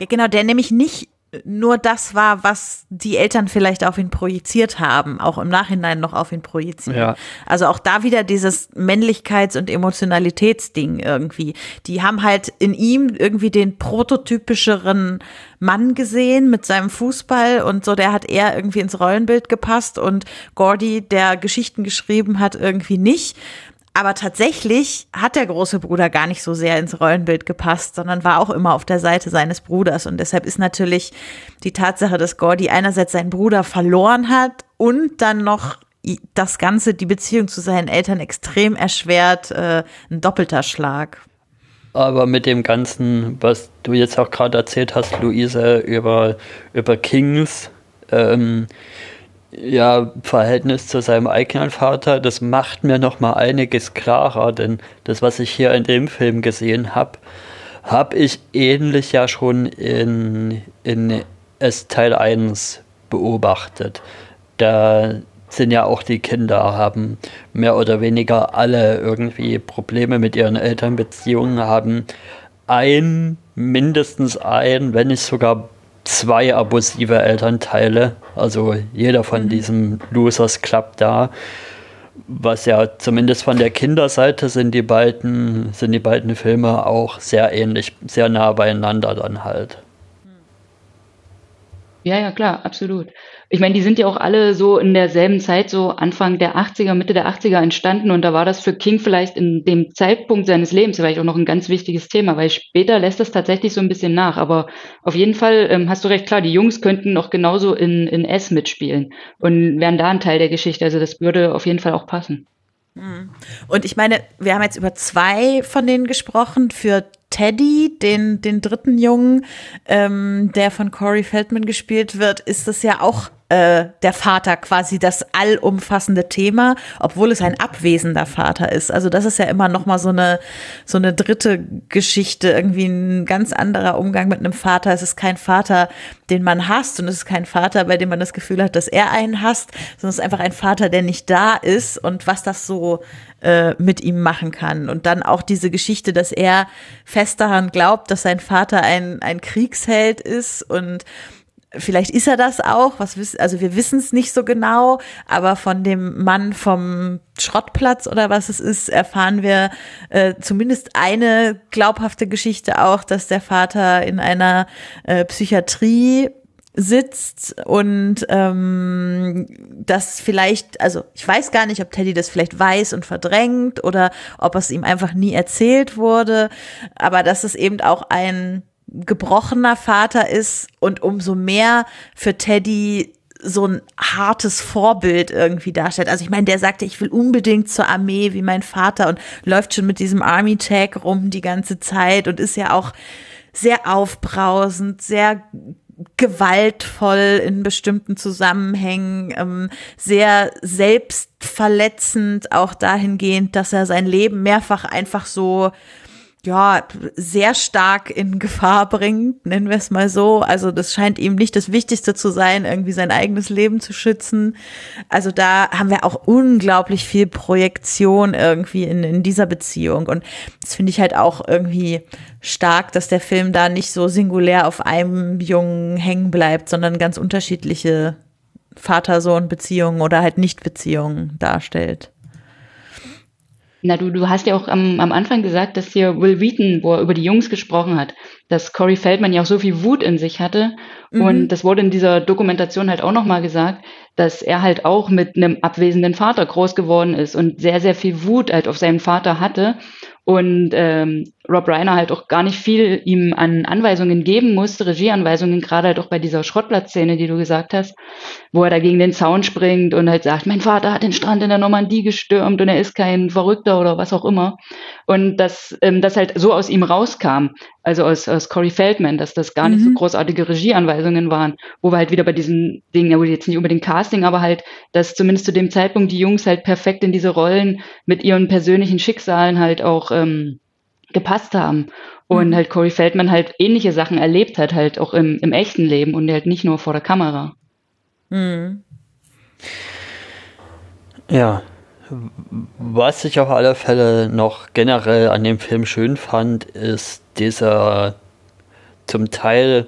Ja, genau, der nämlich nicht nur das war, was die Eltern vielleicht auf ihn projiziert haben, auch im Nachhinein noch auf ihn projizieren. Ja. Also auch da wieder dieses Männlichkeits- und Emotionalitätsding irgendwie. Die haben halt in ihm irgendwie den prototypischeren Mann gesehen mit seinem Fußball und so, der hat eher irgendwie ins Rollenbild gepasst und Gordy, der Geschichten geschrieben hat, irgendwie nicht. Aber tatsächlich hat der große Bruder gar nicht so sehr ins Rollenbild gepasst, sondern war auch immer auf der Seite seines Bruders. Und deshalb ist natürlich die Tatsache, dass Gordy einerseits seinen Bruder verloren hat und dann noch das Ganze, die Beziehung zu seinen Eltern extrem erschwert, äh, ein doppelter Schlag. Aber mit dem Ganzen, was du jetzt auch gerade erzählt hast, Luise, über, über Kings, ähm, ja, Verhältnis zu seinem eigenen Vater, das macht mir noch mal einiges klarer, denn das, was ich hier in dem Film gesehen habe, habe ich ähnlich ja schon in, in S Teil 1 beobachtet. Da sind ja auch die Kinder, haben mehr oder weniger alle irgendwie Probleme mit ihren Elternbeziehungen, haben ein, mindestens ein, wenn nicht sogar zwei abusive Elternteile, also jeder von mhm. diesem Losers Club da. Was ja zumindest von der Kinderseite sind die beiden, sind die beiden Filme auch sehr ähnlich, sehr nah beieinander dann halt. Ja, ja, klar, absolut. Ich meine, die sind ja auch alle so in derselben Zeit, so Anfang der 80er, Mitte der 80er entstanden und da war das für King vielleicht in dem Zeitpunkt seines Lebens vielleicht auch noch ein ganz wichtiges Thema, weil später lässt das tatsächlich so ein bisschen nach. Aber auf jeden Fall ähm, hast du recht, klar, die Jungs könnten noch genauso in, in S mitspielen und wären da ein Teil der Geschichte. Also das würde auf jeden Fall auch passen. Mhm. Und ich meine, wir haben jetzt über zwei von denen gesprochen. Für Teddy, den, den dritten Jungen, ähm, der von Corey Feldman gespielt wird, ist das ja auch äh, der Vater quasi das allumfassende Thema, obwohl es ein abwesender Vater ist. Also das ist ja immer noch mal so eine so eine dritte Geschichte, irgendwie ein ganz anderer Umgang mit einem Vater. Es ist kein Vater, den man hasst und es ist kein Vater, bei dem man das Gefühl hat, dass er einen hasst, sondern es ist einfach ein Vater, der nicht da ist und was das so äh, mit ihm machen kann. Und dann auch diese Geschichte, dass er fest daran glaubt, dass sein Vater ein, ein Kriegsheld ist und Vielleicht ist er das auch, was wissen, also wir wissen es nicht so genau, aber von dem Mann vom Schrottplatz oder was es ist, erfahren wir äh, zumindest eine glaubhafte Geschichte auch, dass der Vater in einer äh, Psychiatrie sitzt und ähm, das vielleicht, also ich weiß gar nicht, ob Teddy das vielleicht weiß und verdrängt oder ob es ihm einfach nie erzählt wurde, aber dass es eben auch ein gebrochener Vater ist und umso mehr für Teddy so ein hartes Vorbild irgendwie darstellt. Also ich meine, der sagte, ich will unbedingt zur Armee wie mein Vater und läuft schon mit diesem Army Tag rum die ganze Zeit und ist ja auch sehr aufbrausend, sehr gewaltvoll in bestimmten Zusammenhängen, ähm, sehr selbstverletzend auch dahingehend, dass er sein Leben mehrfach einfach so ja, sehr stark in Gefahr bringt, nennen wir es mal so. Also das scheint ihm nicht das Wichtigste zu sein, irgendwie sein eigenes Leben zu schützen. Also da haben wir auch unglaublich viel Projektion irgendwie in, in dieser Beziehung. Und das finde ich halt auch irgendwie stark, dass der Film da nicht so singulär auf einem Jungen hängen bleibt, sondern ganz unterschiedliche Vater-Sohn-Beziehungen oder halt Nicht-Beziehungen darstellt. Na, du, du hast ja auch am, am Anfang gesagt, dass hier Will Wheaton, wo er über die Jungs gesprochen hat, dass Corey Feldman ja auch so viel Wut in sich hatte. Mhm. Und das wurde in dieser Dokumentation halt auch nochmal gesagt, dass er halt auch mit einem abwesenden Vater groß geworden ist und sehr, sehr viel Wut halt auf seinen Vater hatte. Und ähm, Rob Reiner halt auch gar nicht viel ihm an Anweisungen geben musste, Regieanweisungen, gerade halt auch bei dieser Schrottplatzszene, die du gesagt hast, wo er da gegen den Zaun springt und halt sagt, mein Vater hat den Strand in der Normandie gestürmt und er ist kein Verrückter oder was auch immer. Und dass ähm, das halt so aus ihm rauskam, also aus, aus Corey Feldman, dass das gar mhm. nicht so mhm. großartige Regieanweisungen waren, wo wir halt wieder bei diesen Dingen, ja, jetzt nicht unbedingt Casting, aber halt, dass zumindest zu dem Zeitpunkt die Jungs halt perfekt in diese Rollen mit ihren persönlichen Schicksalen halt auch ähm, gepasst haben. Und mhm. halt Corey Feldman halt ähnliche Sachen erlebt hat, halt auch im, im echten Leben und halt nicht nur vor der Kamera. Mhm. Ja. Was ich auf alle Fälle noch generell an dem Film schön fand, ist dieser zum Teil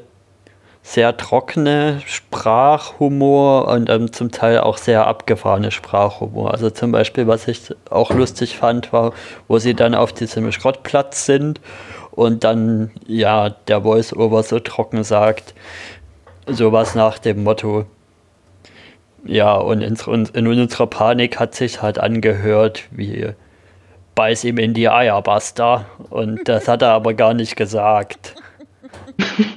sehr trockene Sprachhumor und ähm, zum Teil auch sehr abgefahrene Sprachhumor. Also zum Beispiel, was ich auch lustig fand, war, wo sie dann auf diesem Schrottplatz sind und dann, ja, der Voice-Over so trocken sagt, sowas nach dem Motto, ja, und in, in unserer Panik hat sich halt angehört, wie beiß ihm in die Eier, Basta. Und das hat er aber gar nicht gesagt.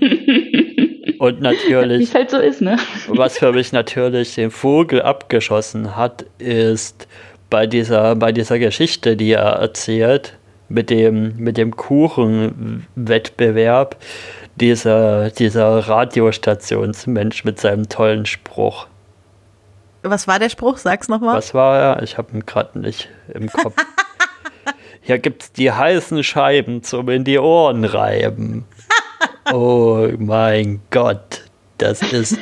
Und natürlich. Wie es halt so ist, ne? Was für mich natürlich den Vogel abgeschossen hat, ist bei dieser, bei dieser Geschichte, die er erzählt, mit dem, mit dem Kuchenwettbewerb, dieser, dieser Radiostationsmensch mit seinem tollen Spruch. Was war der Spruch? Sag's nochmal. Was war er? Ich habe ihn gerade nicht im Kopf. Hier gibt's die heißen Scheiben zum in die Ohren reiben. Oh mein Gott, das ist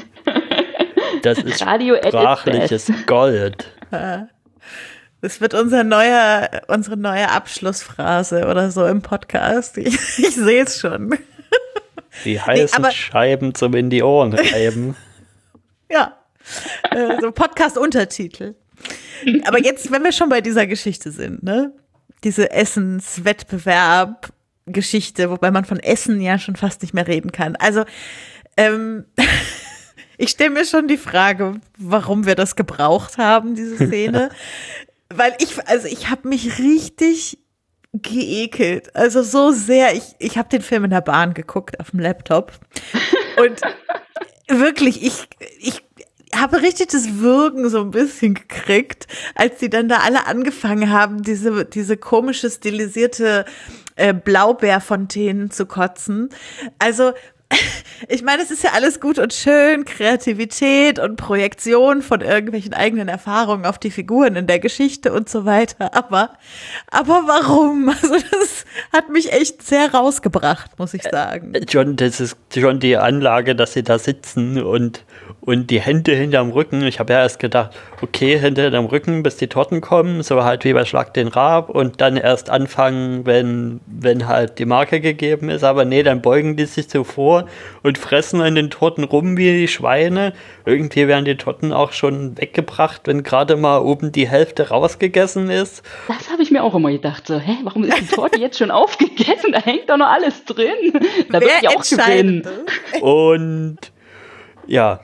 das ist sprachliches Gold. Das wird unser neuer, unsere neue Abschlussphrase oder so im Podcast. Ich, ich sehe es schon. Die heißen nee, Scheiben zum in die Ohren reiben. ja, äh, so Podcast-Untertitel. Aber jetzt, wenn wir schon bei dieser Geschichte sind, ne? Diese Essenswettbewerb Geschichte, wobei man von Essen ja schon fast nicht mehr reden kann. Also ähm, ich stelle mir schon die Frage, warum wir das gebraucht haben, diese Szene. Weil ich, also ich habe mich richtig geekelt. Also so sehr, ich, ich habe den Film in der Bahn geguckt auf dem Laptop. Und wirklich, ich, ich habe richtig das Würgen so ein bisschen gekriegt, als die dann da alle angefangen haben, diese, diese komische stilisierte äh, Blaubeerfontänen zu kotzen. Also ich meine, es ist ja alles gut und schön, Kreativität und Projektion von irgendwelchen eigenen Erfahrungen auf die Figuren in der Geschichte und so weiter. Aber, aber warum? Also das hat mich echt sehr rausgebracht, muss ich sagen. John, das ist schon die Anlage, dass sie da sitzen und und die Hände hinterm Rücken. Ich habe ja erst gedacht, okay, Hände hinterm Rücken, bis die Torten kommen, so halt wie bei Schlag den Rab und dann erst anfangen, wenn, wenn halt die Marke gegeben ist. Aber nee, dann beugen die sich so vor und fressen an den Torten rum wie die Schweine. Irgendwie werden die Torten auch schon weggebracht, wenn gerade mal oben die Hälfte rausgegessen ist. Das habe ich mir auch immer gedacht. So, hä, warum ist die Torte jetzt schon aufgegessen? Da hängt doch noch alles drin. Da würde ich auch gewinnen. Und ja,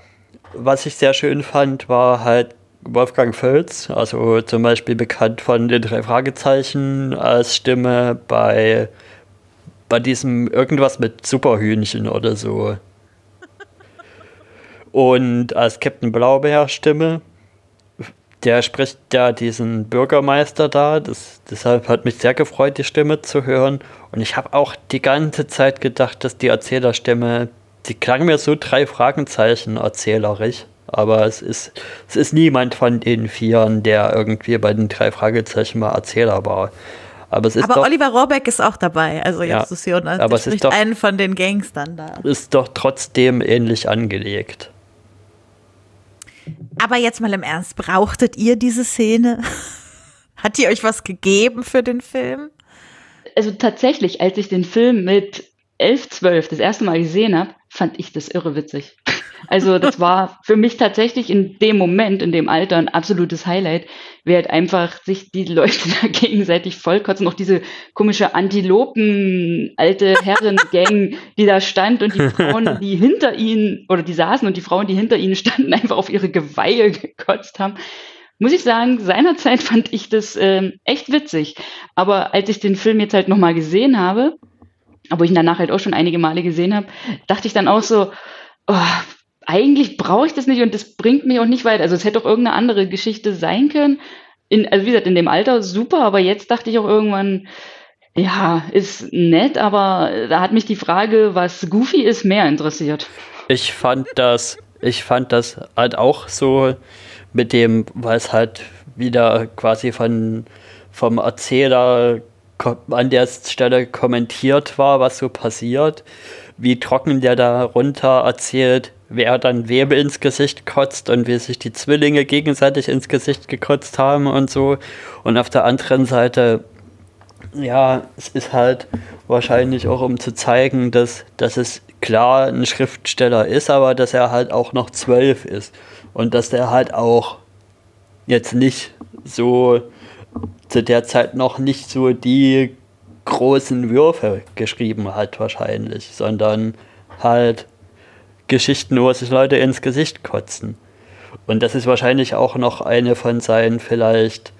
was ich sehr schön fand, war halt Wolfgang Völz, also zum Beispiel bekannt von den drei Fragezeichen als Stimme bei, bei diesem irgendwas mit Superhühnchen oder so. Und als Captain Blaubeer Stimme, der spricht ja diesen Bürgermeister da. Das, deshalb hat mich sehr gefreut, die Stimme zu hören. Und ich habe auch die ganze Zeit gedacht, dass die Erzählerstimme die klang mir so drei Fragezeichen erzählerisch, aber es ist, es ist niemand von den Vieren, der irgendwie bei den drei Fragezeichen mal Erzähler war. Aber, es ist aber doch, Oliver Rohrbeck ist auch dabei, also ja, jetzt ist hier aber es ist doch, einen von den Gangstern da. Ist doch trotzdem ähnlich angelegt. Aber jetzt mal im Ernst, brauchtet ihr diese Szene? Hat die euch was gegeben für den Film? Also tatsächlich, als ich den Film mit 11, 12 das erste Mal gesehen habe, fand ich das irre witzig. Also das war für mich tatsächlich in dem Moment, in dem Alter ein absolutes Highlight, wie halt einfach sich die Leute da gegenseitig vollkotzen. Auch diese komische Antilopen, alte Herren-Gang, die da stand und die Frauen, die hinter ihnen, oder die saßen und die Frauen, die hinter ihnen standen, einfach auf ihre Geweihe gekotzt haben. muss ich sagen, seinerzeit fand ich das ähm, echt witzig. Aber als ich den Film jetzt halt nochmal gesehen habe, aber ich ihn danach halt auch schon einige Male gesehen habe, dachte ich dann auch so, oh, eigentlich brauche ich das nicht und das bringt mich auch nicht weit. Also es hätte auch irgendeine andere Geschichte sein können. In, also wie gesagt, in dem Alter super, aber jetzt dachte ich auch irgendwann, ja, ist nett, aber da hat mich die Frage, was Goofy ist, mehr interessiert. Ich fand das, ich fand das halt auch so mit dem, weil es halt wieder quasi von, vom Erzähler an der Stelle kommentiert war, was so passiert, wie trocken der da runter erzählt, wer dann wem ins Gesicht kotzt und wie sich die Zwillinge gegenseitig ins Gesicht gekotzt haben und so. Und auf der anderen Seite, ja, es ist halt wahrscheinlich auch um zu zeigen, dass, dass es klar ein Schriftsteller ist, aber dass er halt auch noch zwölf ist. Und dass der halt auch jetzt nicht so zu der Zeit noch nicht so die großen Würfe geschrieben hat wahrscheinlich, sondern halt Geschichten, wo sich Leute ins Gesicht kotzen. Und das ist wahrscheinlich auch noch eine von seinen vielleicht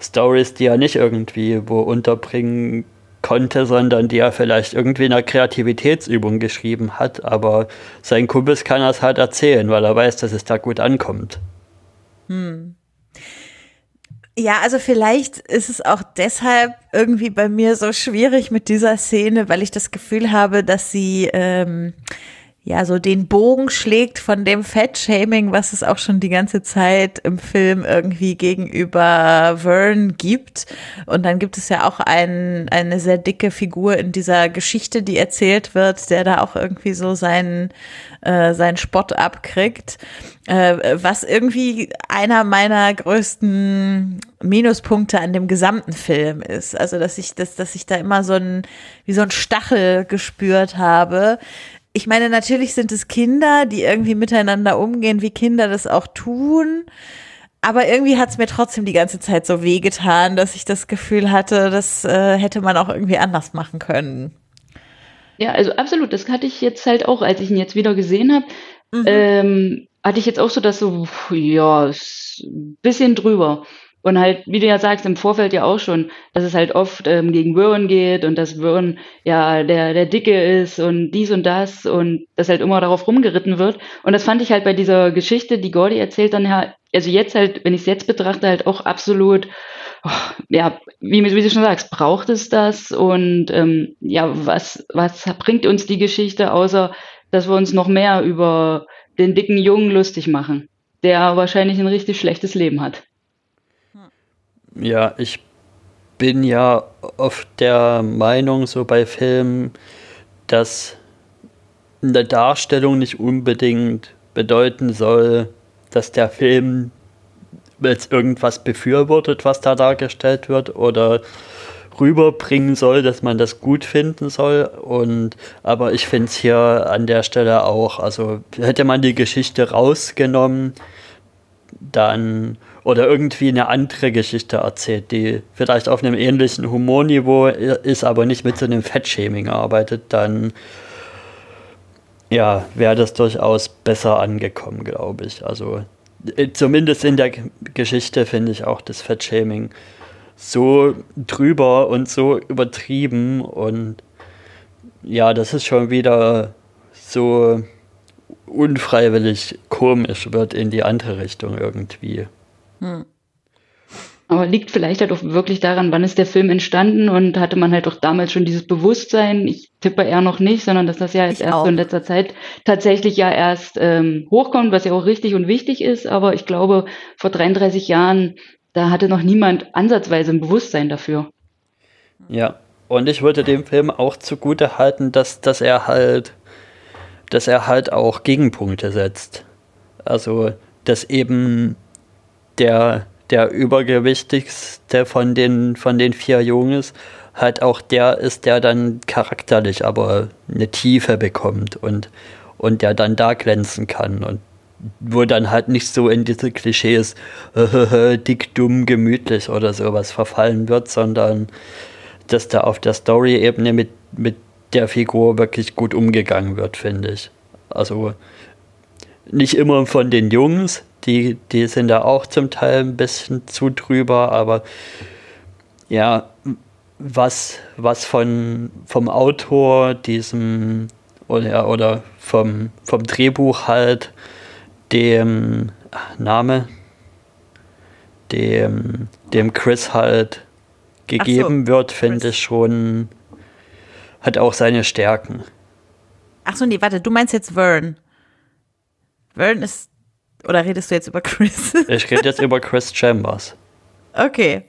Stories, die er nicht irgendwie wo unterbringen konnte, sondern die er vielleicht irgendwie in einer Kreativitätsübung geschrieben hat. Aber sein Kumpels kann er es halt erzählen, weil er weiß, dass es da gut ankommt. Hm. Ja, also vielleicht ist es auch deshalb irgendwie bei mir so schwierig mit dieser Szene, weil ich das Gefühl habe, dass sie ähm, ja so den Bogen schlägt von dem Fettshaming, was es auch schon die ganze Zeit im Film irgendwie gegenüber Vern gibt. Und dann gibt es ja auch ein, eine sehr dicke Figur in dieser Geschichte, die erzählt wird, der da auch irgendwie so seinen, äh, seinen Spott abkriegt. Äh, was irgendwie einer meiner größten Minuspunkte an dem gesamten Film ist. Also, dass ich, dass, dass ich da immer so ein, wie so ein Stachel gespürt habe, ich meine, natürlich sind es Kinder, die irgendwie miteinander umgehen, wie Kinder das auch tun. Aber irgendwie hat es mir trotzdem die ganze Zeit so wehgetan, dass ich das Gefühl hatte, das äh, hätte man auch irgendwie anders machen können. Ja, also absolut. Das hatte ich jetzt halt auch, als ich ihn jetzt wieder gesehen habe, mhm. ähm, hatte ich jetzt auch so das so, ja, ein bisschen drüber. Und halt, wie du ja sagst, im Vorfeld ja auch schon, dass es halt oft ähm, gegen Würren geht und dass Würren ja der, der Dicke ist und dies und das und dass halt immer darauf rumgeritten wird. Und das fand ich halt bei dieser Geschichte, die Gordy erzählt, dann ja, also jetzt halt, wenn ich es jetzt betrachte, halt auch absolut, oh, ja, wie, wie du schon sagst, braucht es das? Und ähm, ja, was, was bringt uns die Geschichte, außer dass wir uns noch mehr über den dicken Jungen lustig machen, der wahrscheinlich ein richtig schlechtes Leben hat. Ja, ich bin ja oft der Meinung, so bei Filmen, dass eine Darstellung nicht unbedingt bedeuten soll, dass der Film jetzt irgendwas befürwortet, was da dargestellt wird, oder rüberbringen soll, dass man das gut finden soll. Und aber ich finde es hier an der Stelle auch, also hätte man die Geschichte rausgenommen, dann oder irgendwie eine andere Geschichte erzählt, die vielleicht auf einem ähnlichen Humorniveau ist, aber nicht mit so einem Fettshaming arbeitet, dann ja, wäre das durchaus besser angekommen, glaube ich. Also äh, zumindest in der Geschichte finde ich auch das Fettshaming so drüber und so übertrieben und ja, das ist schon wieder so unfreiwillig komisch wird in die andere Richtung irgendwie. Hm. Aber liegt vielleicht halt auch wirklich daran, wann ist der Film entstanden und hatte man halt auch damals schon dieses Bewusstsein, ich tippe eher noch nicht, sondern dass das ja jetzt ich erst auch. so in letzter Zeit tatsächlich ja erst ähm, hochkommt, was ja auch richtig und wichtig ist. Aber ich glaube, vor 33 Jahren, da hatte noch niemand ansatzweise ein Bewusstsein dafür. Ja, und ich würde dem Film auch zugute halten, dass, dass er halt, dass er halt auch Gegenpunkte setzt. Also, dass eben der, der übergewichtigste von den, von den vier Jungs halt auch der ist, der dann charakterlich aber eine Tiefe bekommt und, und der dann da glänzen kann und wo dann halt nicht so in diese Klischees dick, dumm, gemütlich oder sowas verfallen wird, sondern dass da auf der Story-Ebene mit, mit der Figur wirklich gut umgegangen wird, finde ich. Also nicht immer von den Jungs, die, die sind da auch zum Teil ein bisschen zu drüber, aber ja, was, was von, vom Autor, diesem oder, oder vom, vom Drehbuch halt, dem Name, dem, dem Chris halt gegeben so, wird, finde ich schon, hat auch seine Stärken. Ach so, nee, warte, du meinst jetzt Vern. Vern ist, oder redest du jetzt über Chris? ich rede jetzt über Chris Chambers. Okay.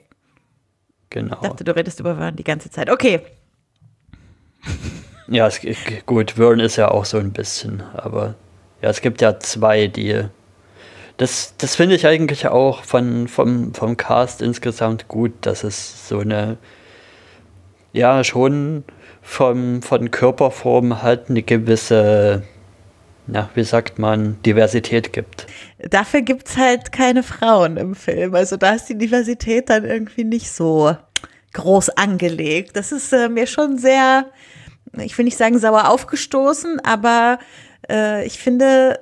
Genau. Ich dachte, du redest über Vern die ganze Zeit. Okay. Ja, es, gut, Vern ist ja auch so ein bisschen, aber ja, es gibt ja zwei, die. Das, das finde ich eigentlich auch von, vom, vom Cast insgesamt gut, dass es so eine, ja, schon vom, von Körperform halt eine gewisse, na, wie sagt man, Diversität gibt. Dafür gibt es halt keine Frauen im Film. Also da ist die Diversität dann irgendwie nicht so groß angelegt. Das ist äh, mir schon sehr, ich will nicht sagen sauer aufgestoßen, aber äh, ich finde,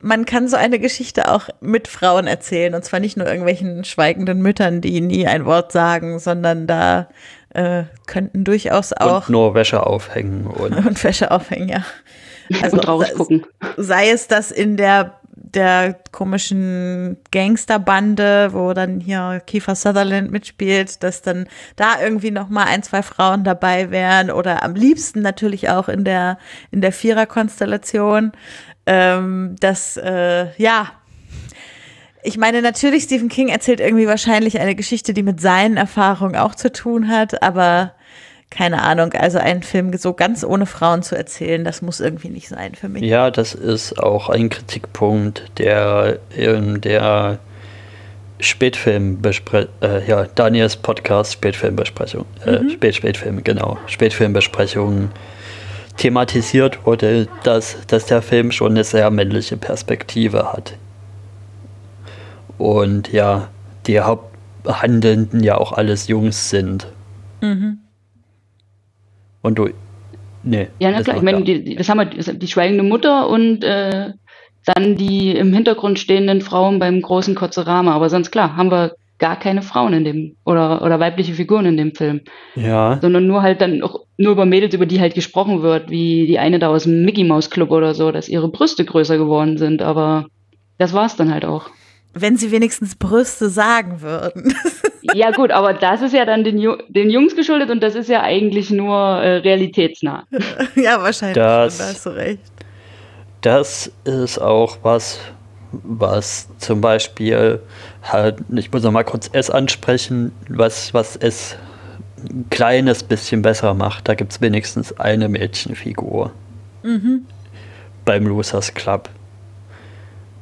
man kann so eine Geschichte auch mit Frauen erzählen und zwar nicht nur irgendwelchen schweigenden Müttern, die nie ein Wort sagen, sondern da äh, könnten durchaus auch. Und nur Wäsche aufhängen. Und, und Wäsche aufhängen, ja. Also und rausgucken. Sei es das in der der komischen Gangsterbande, wo dann hier Kiefer Sutherland mitspielt, dass dann da irgendwie noch mal ein, zwei Frauen dabei wären oder am liebsten natürlich auch in der in der Vierer-Konstellation. Ähm, das äh, ja, ich meine, natürlich, Stephen King erzählt irgendwie wahrscheinlich eine Geschichte, die mit seinen Erfahrungen auch zu tun hat, aber keine Ahnung, also einen Film so ganz ohne Frauen zu erzählen, das muss irgendwie nicht sein für mich. Ja, das ist auch ein Kritikpunkt, der in der Spätfilmbesprechung, äh, ja, Daniels Podcast Spätfilmbesprechung, äh, mhm. Spät Spätfilm, genau, Spätfilmbesprechung thematisiert wurde, dass, dass der Film schon eine sehr männliche Perspektive hat. Und ja, die Haupthandelnden ja auch alles Jungs sind. Mhm. Und du. Nee. Ja, na klar. Ich meine, die, das haben wir, die schweigende Mutter und äh, dann die im Hintergrund stehenden Frauen beim großen Kotzerama. Aber sonst klar, haben wir gar keine Frauen in dem oder oder weibliche Figuren in dem Film. Ja. Sondern nur halt dann auch nur über Mädels, über die halt gesprochen wird, wie die eine da aus dem Mickey Mouse Club oder so, dass ihre Brüste größer geworden sind, aber das war's dann halt auch. Wenn sie wenigstens Brüste sagen würden. Ja gut, aber das ist ja dann den, den Jungs geschuldet und das ist ja eigentlich nur äh, realitätsnah. ja, wahrscheinlich. Das, da hast du recht. Das ist auch was, was zum Beispiel halt, ich muss noch mal kurz S ansprechen, was, was es ein kleines bisschen besser macht. Da gibt es wenigstens eine Mädchenfigur. Mhm. Beim Losers Club.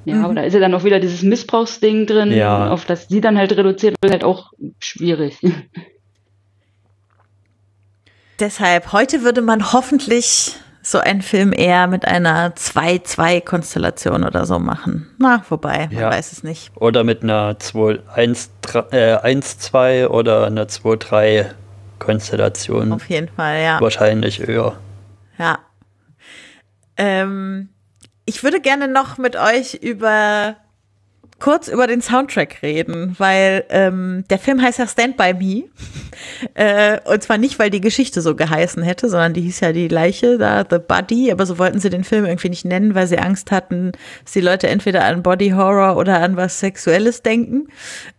Ja, mhm. aber da ist ja dann auch wieder dieses Missbrauchsding drin, ja. auf das sie dann halt reduziert wird, halt auch schwierig. Deshalb, heute würde man hoffentlich so einen Film eher mit einer 2-2-Konstellation oder so machen. Na, wobei, man ja. weiß es nicht. Oder mit einer 1-2 äh, oder einer 2-3-Konstellation. Auf jeden Fall, ja. Wahrscheinlich höher. Ja. Ähm, ich würde gerne noch mit euch über kurz über den Soundtrack reden, weil ähm, der Film heißt ja Stand By Me. äh, und zwar nicht, weil die Geschichte so geheißen hätte, sondern die hieß ja die Leiche, da The Body, aber so wollten sie den Film irgendwie nicht nennen, weil sie Angst hatten, dass die Leute entweder an Body Horror oder an was Sexuelles denken.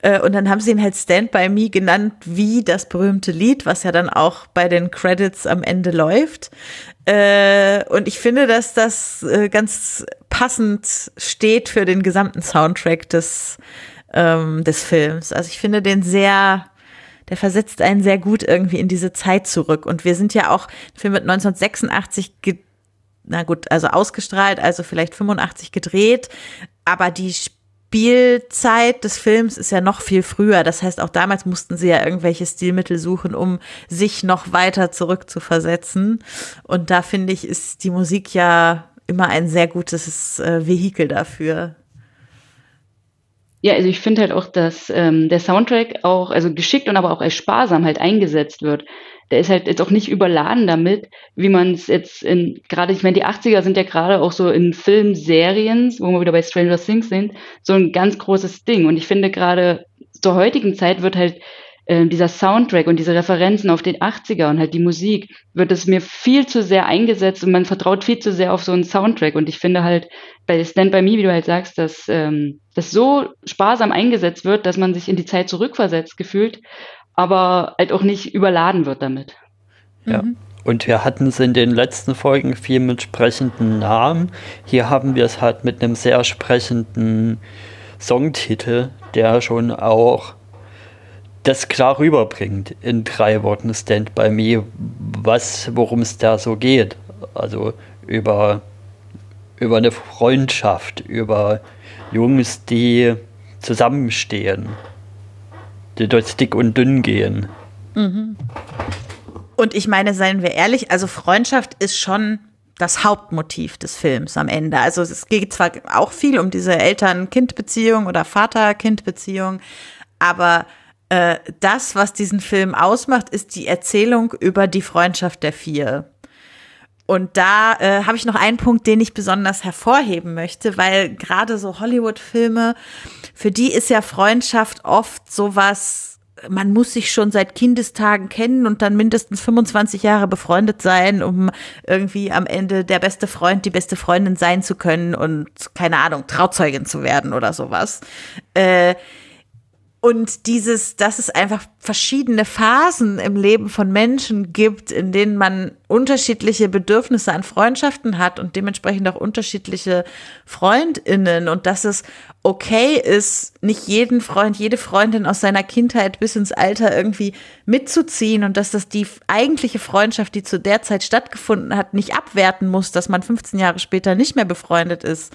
Äh, und dann haben sie ihn halt Stand By Me genannt, wie das berühmte Lied, was ja dann auch bei den Credits am Ende läuft. Äh, und ich finde, dass das äh, ganz passend steht für den gesamten Soundtrack des, ähm, des Films. Also ich finde den sehr, der versetzt einen sehr gut irgendwie in diese Zeit zurück. Und wir sind ja auch, der Film wird 1986 na gut, also ausgestrahlt, also vielleicht 85 gedreht, aber die Spielzeit des Films ist ja noch viel früher. Das heißt, auch damals mussten sie ja irgendwelche Stilmittel suchen, um sich noch weiter zurückzuversetzen. Und da finde ich, ist die Musik ja immer ein sehr gutes äh, Vehikel dafür. Ja, also ich finde halt auch, dass ähm, der Soundtrack auch, also geschickt und aber auch als sparsam halt eingesetzt wird. Der ist halt jetzt auch nicht überladen damit, wie man es jetzt in, gerade, ich meine, die 80er sind ja gerade auch so in Filmserien, wo wir wieder bei Stranger Things sind, so ein ganz großes Ding. Und ich finde gerade zur heutigen Zeit wird halt äh, dieser Soundtrack und diese Referenzen auf den 80er und halt die Musik, wird es mir viel zu sehr eingesetzt und man vertraut viel zu sehr auf so einen Soundtrack. Und ich finde halt bei Stand By Me, wie du halt sagst, dass ähm, das so sparsam eingesetzt wird, dass man sich in die Zeit zurückversetzt gefühlt, aber halt auch nicht überladen wird damit. Ja. Mhm. Und wir hatten es in den letzten Folgen viel mit sprechenden Namen. Hier haben wir es halt mit einem sehr sprechenden Songtitel, der schon auch das klar rüberbringt in drei Worten Stand by Me, was, worum es da so geht. Also über, über eine Freundschaft, über Jungs, die zusammenstehen, die durch dick und dünn gehen. Mhm. Und ich meine, seien wir ehrlich, also Freundschaft ist schon das Hauptmotiv des Films am Ende. Also es geht zwar auch viel um diese Eltern-Kind-Beziehung oder Vater-Kind-Beziehung, aber äh, das, was diesen Film ausmacht, ist die Erzählung über die Freundschaft der vier. Und da äh, habe ich noch einen Punkt, den ich besonders hervorheben möchte, weil gerade so Hollywood-Filme, für die ist ja Freundschaft oft sowas, man muss sich schon seit Kindestagen kennen und dann mindestens 25 Jahre befreundet sein, um irgendwie am Ende der beste Freund, die beste Freundin sein zu können und keine Ahnung, Trauzeugin zu werden oder sowas. Äh, und dieses, dass es einfach verschiedene Phasen im Leben von Menschen gibt, in denen man unterschiedliche Bedürfnisse an Freundschaften hat und dementsprechend auch unterschiedliche Freundinnen und dass es okay ist, nicht jeden Freund, jede Freundin aus seiner Kindheit bis ins Alter irgendwie mitzuziehen und dass das die eigentliche Freundschaft, die zu der Zeit stattgefunden hat, nicht abwerten muss, dass man 15 Jahre später nicht mehr befreundet ist.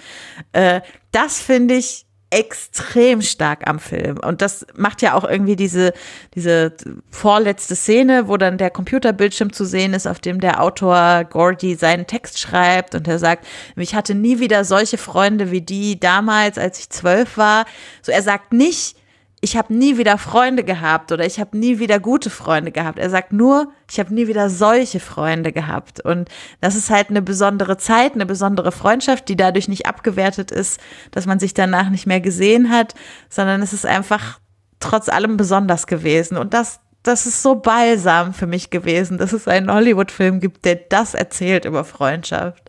Äh, das finde ich extrem stark am Film. Und das macht ja auch irgendwie diese, diese vorletzte Szene, wo dann der Computerbildschirm zu sehen ist, auf dem der Autor Gordy seinen Text schreibt und er sagt, ich hatte nie wieder solche Freunde wie die damals, als ich zwölf war. So, er sagt nicht, ich habe nie wieder Freunde gehabt oder ich habe nie wieder gute Freunde gehabt. Er sagt nur, ich habe nie wieder solche Freunde gehabt. Und das ist halt eine besondere Zeit, eine besondere Freundschaft, die dadurch nicht abgewertet ist, dass man sich danach nicht mehr gesehen hat, sondern es ist einfach trotz allem besonders gewesen. Und das, das ist so balsam für mich gewesen, dass es einen Hollywood-Film gibt, der das erzählt über Freundschaft.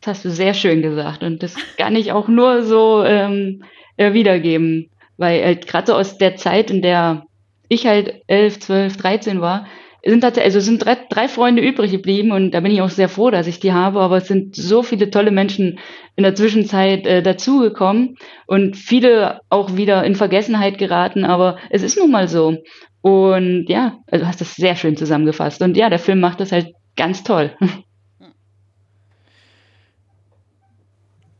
Das hast du sehr schön gesagt und das kann ich auch nur so ähm, äh, wiedergeben, weil halt gerade so aus der Zeit, in der ich halt 11, 12, 13 war, sind tatsächlich, also sind drei, drei Freunde übrig geblieben und da bin ich auch sehr froh, dass ich die habe, aber es sind so viele tolle Menschen in der Zwischenzeit äh, dazugekommen und viele auch wieder in Vergessenheit geraten, aber es ist nun mal so. Und ja, also hast das sehr schön zusammengefasst. Und ja, der Film macht das halt ganz toll.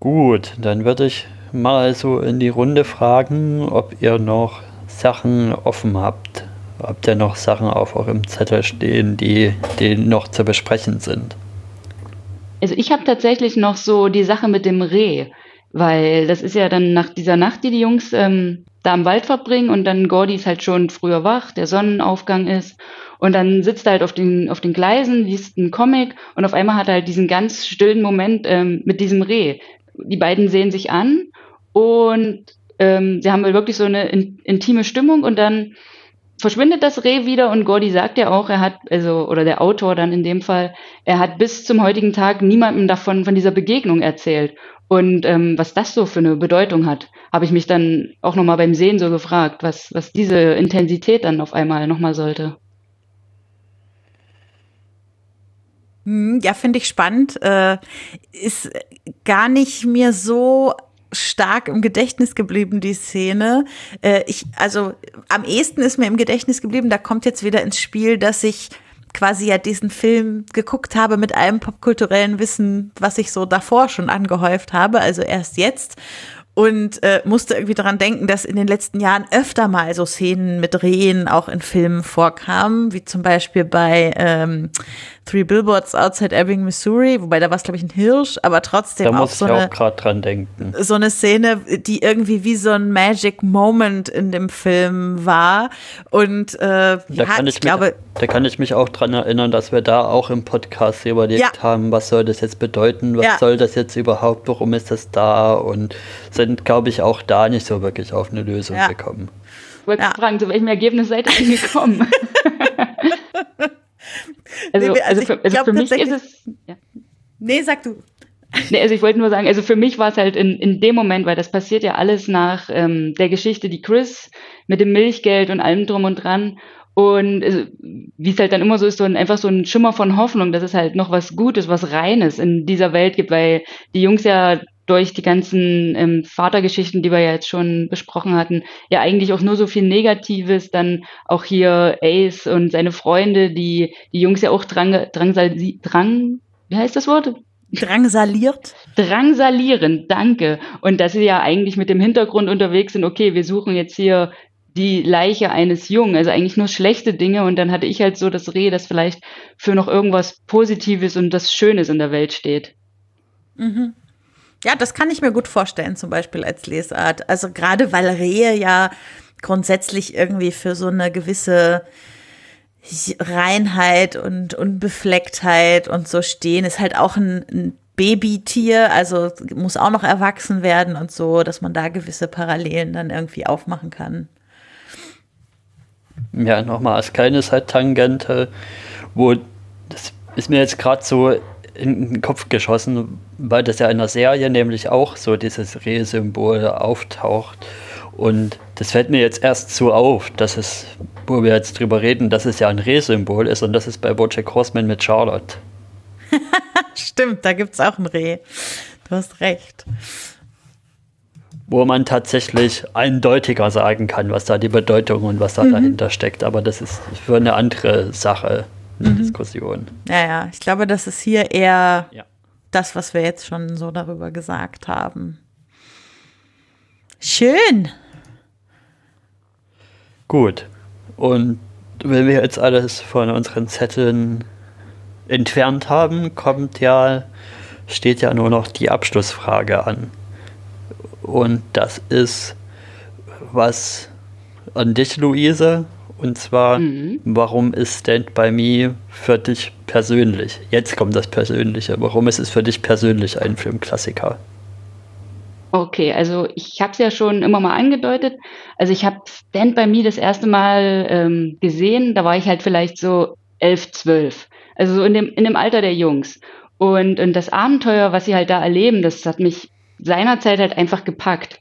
Gut, dann würde ich mal so in die Runde fragen, ob ihr noch Sachen offen habt. Habt ihr noch Sachen auf eurem Zettel stehen, die, die noch zu besprechen sind? Also ich habe tatsächlich noch so die Sache mit dem Reh, weil das ist ja dann nach dieser Nacht, die die Jungs ähm, da im Wald verbringen und dann Gordy ist halt schon früher wach, der Sonnenaufgang ist und dann sitzt er halt auf den, auf den Gleisen, liest einen Comic und auf einmal hat er halt diesen ganz stillen Moment ähm, mit diesem Reh, die beiden sehen sich an und ähm, sie haben wirklich so eine in, intime Stimmung und dann verschwindet das Reh wieder und Gordy sagt ja auch, er hat, also, oder der Autor dann in dem Fall, er hat bis zum heutigen Tag niemandem davon, von dieser Begegnung erzählt. Und ähm, was das so für eine Bedeutung hat, habe ich mich dann auch nochmal beim Sehen so gefragt, was, was diese Intensität dann auf einmal nochmal sollte. Hm, ja, finde ich spannend. Äh, ist gar nicht mir so stark im Gedächtnis geblieben, die Szene. Äh, ich, also am ehesten ist mir im Gedächtnis geblieben, da kommt jetzt wieder ins Spiel, dass ich quasi ja diesen Film geguckt habe mit allem popkulturellen Wissen, was ich so davor schon angehäuft habe, also erst jetzt. und äh, musste irgendwie daran denken, dass in den letzten Jahren öfter mal so Szenen mit Rehen auch in Filmen vorkamen, wie zum Beispiel bei ähm, Three Billboards Outside Ebbing, Missouri, wobei da war es, glaube ich, ein Hirsch, aber trotzdem da auch muss so ich eine, auch gerade dran denken. so eine Szene, die irgendwie wie so ein Magic Moment in dem Film war. Und äh, Da, ja, kann ich ich glaube, mich, da kann ich mich auch dran erinnern, dass wir da auch im Podcast überlegt Ja. haben, was soll das jetzt bedeuten, was Ja. soll das jetzt überhaupt, warum ist das da und sind, glaube ich, auch da nicht so wirklich auf eine Lösung Ja. gekommen. Ich wollte Ja. fragen, zu welchem Ergebnis seid ihr gekommen? also, Nee, also also, für, also für mich ist es. Ja. nee, sag du. Nee, also ich wollte nur sagen, also für mich war es halt in, in dem Moment, weil das passiert ja alles nach ähm, der Geschichte, die Chris mit dem Milchgeld und allem drum und dran. Und also, wie es halt dann immer so ist, so ein, einfach so ein Schimmer von Hoffnung, dass es halt noch was Gutes, was Reines in dieser Welt gibt, weil die Jungs ja durch die ganzen ähm, Vatergeschichten, die wir ja jetzt schon besprochen hatten, ja eigentlich auch nur so viel Negatives, dann auch hier Ace und seine Freunde, die die Jungs ja auch drang, drangsal, drang, wie heißt das Wort? Drangsaliert. drangsalieren, danke. Und dass sie ja eigentlich mit dem Hintergrund unterwegs sind, okay, wir suchen jetzt hier die Leiche eines Jungen, also eigentlich nur schlechte Dinge und dann hatte ich halt so das Reh, das vielleicht für noch irgendwas Positives und das Schönes in der Welt steht. Ja, das kann ich mir gut vorstellen, zum Beispiel als Lesart. Also gerade weil Rehe ja grundsätzlich irgendwie für so eine gewisse Reinheit und Unbeflecktheit und so stehen, ist halt auch ein, ein Babytier, also muss auch noch erwachsen werden und so, dass man da gewisse Parallelen dann irgendwie aufmachen kann. Ja, nochmal als kleine Side-Tangente, wo das ist mir jetzt gerade so in den Kopf geschossen, weil das ja in der Serie nämlich auch so dieses Reh-Symbol auftaucht. Und das fällt mir jetzt erst so auf, dass es, wo wir jetzt drüber reden, dass es ja ein Reh-Symbol ist und das ist bei Bojack Horseman mit Charlotte. Stimmt, da gibt's auch ein Reh. Du hast recht. Wo man tatsächlich eindeutiger sagen kann, was da die Bedeutung und was da dahinter steckt. Aber das ist für eine andere Sache, eine Diskussion. Ja, ja, ich glaube, das ist hier eher Ja. das, was wir jetzt schon so darüber gesagt haben. Schön. Gut. Und wenn wir jetzt alles von unseren Zetteln entfernt haben, kommt ja, steht ja nur noch die Abschlussfrage an. Und das ist was an dich, Luise. Und zwar, Mhm. warum ist Stand By Me für dich persönlich? Jetzt kommt das Persönliche. Warum ist es für dich persönlich ein Filmklassiker? Okay, also ich habe es ja schon immer mal angedeutet. Also ich habe Stand By Me das erste Mal ähm, gesehen, da war ich halt vielleicht so elf, zwölf. Also so in dem, in dem Alter der Jungs. Und, und das Abenteuer, was sie halt da erleben, das hat mich seinerzeit halt einfach gepackt.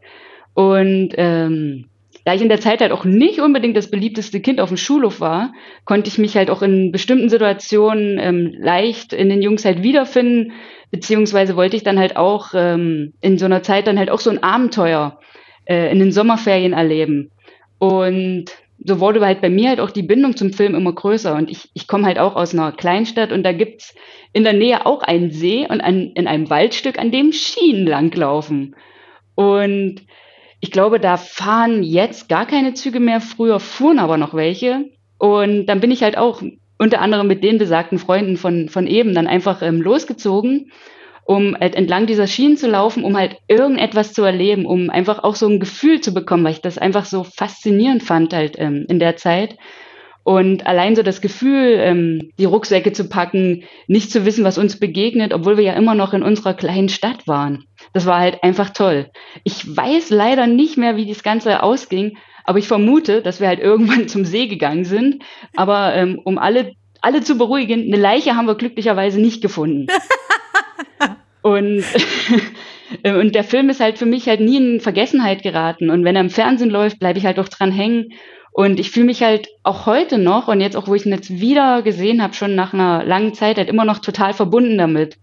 Und ähm, da ich in der Zeit halt auch nicht unbedingt das beliebteste Kind auf dem Schulhof war, konnte ich mich halt auch in bestimmten Situationen ähm, leicht in den Jungs halt wiederfinden, beziehungsweise wollte ich dann halt auch ähm, in so einer Zeit dann halt auch so ein Abenteuer äh, in den Sommerferien erleben. Und so wurde halt bei mir halt auch die Bindung zum Film immer größer. Und ich, ich komme halt auch aus einer Kleinstadt und da gibt's in der Nähe auch einen See und an, in einem Waldstück, an dem Schienen langlaufen. Und ich glaube, da fahren jetzt gar keine Züge mehr. Früher fuhren aber noch welche. Und dann bin ich halt auch unter anderem mit den besagten Freunden von, von eben dann einfach ähm, losgezogen, um halt entlang dieser Schienen zu laufen, um halt irgendetwas zu erleben, um einfach auch so ein Gefühl zu bekommen, weil ich das einfach so faszinierend fand halt ähm, in der Zeit. Und allein so das Gefühl, ähm, die Rucksäcke zu packen, nicht zu wissen, was uns begegnet, obwohl wir ja immer noch in unserer kleinen Stadt waren. Das war halt einfach toll. Ich weiß leider nicht mehr, wie das Ganze ausging, aber ich vermute, dass wir halt irgendwann zum See gegangen sind. Aber ähm, um alle, alle zu beruhigen, eine Leiche haben wir glücklicherweise nicht gefunden. und, und der Film ist halt für mich halt nie in Vergessenheit geraten. Und wenn er im Fernsehen läuft, bleibe ich halt auch dran hängen. Und ich fühle mich halt auch heute noch und jetzt auch, wo ich ihn jetzt wieder gesehen habe, schon nach einer langen Zeit, halt immer noch total verbunden damit.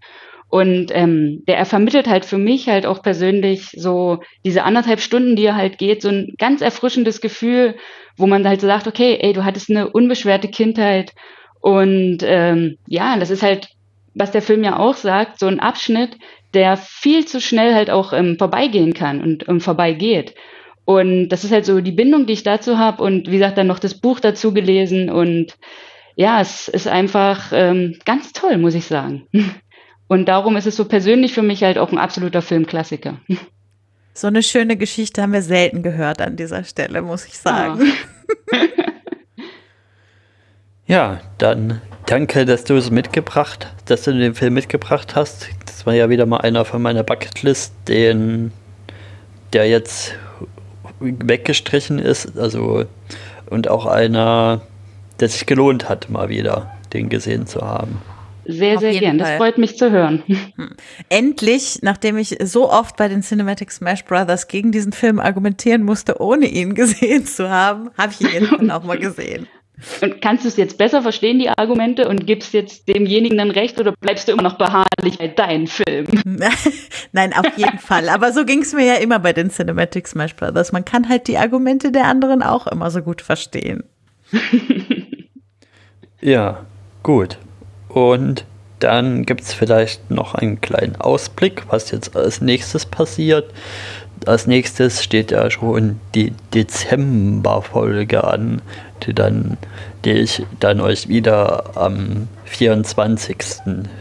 Und ähm, der er vermittelt halt für mich halt auch persönlich so diese anderthalb Stunden, die er halt geht, so ein ganz erfrischendes Gefühl, wo man halt so sagt, okay, ey, du hattest eine unbeschwerte Kindheit und ähm, ja, das ist halt was der Film ja auch sagt, so ein Abschnitt, der viel zu schnell halt auch ähm, vorbeigehen kann und ähm, vorbeigeht. Und das ist halt so die Bindung, die ich dazu habe und wie gesagt, dann noch das Buch dazu gelesen und ja, es ist einfach ähm, ganz toll, muss ich sagen. Und darum ist es so persönlich für mich halt auch ein absoluter Filmklassiker. So eine schöne Geschichte haben wir selten gehört an dieser Stelle, muss ich sagen. Ja, ja dann danke, dass du es mitgebracht, dass du den Film mitgebracht hast. Das war ja wieder mal einer von meiner Bucketlist, den der jetzt weggestrichen ist, also und auch einer, der sich gelohnt hat, mal wieder den gesehen zu haben. Sehr, sehr gern. Fall. Das freut mich zu hören. Hm. Endlich, nachdem ich so oft bei den Cinematic Smash Brothers gegen diesen Film argumentieren musste, ohne ihn gesehen zu haben, habe ich ihn jetzt auch mal gesehen. Und kannst du es jetzt besser verstehen, die Argumente, und gibst jetzt demjenigen dann recht oder bleibst du immer noch beharrlich bei deinem Film? Nein, auf jeden Fall. Aber so ging es mir ja immer bei den Cinematic Smash Brothers. Man kann halt die Argumente der anderen auch immer so gut verstehen. ja, gut. Und dann gibt es vielleicht noch einen kleinen Ausblick, was jetzt als nächstes passiert. Als nächstes steht ja schon die Dezember-Folge an, die, dann, die ich dann euch wieder am 24.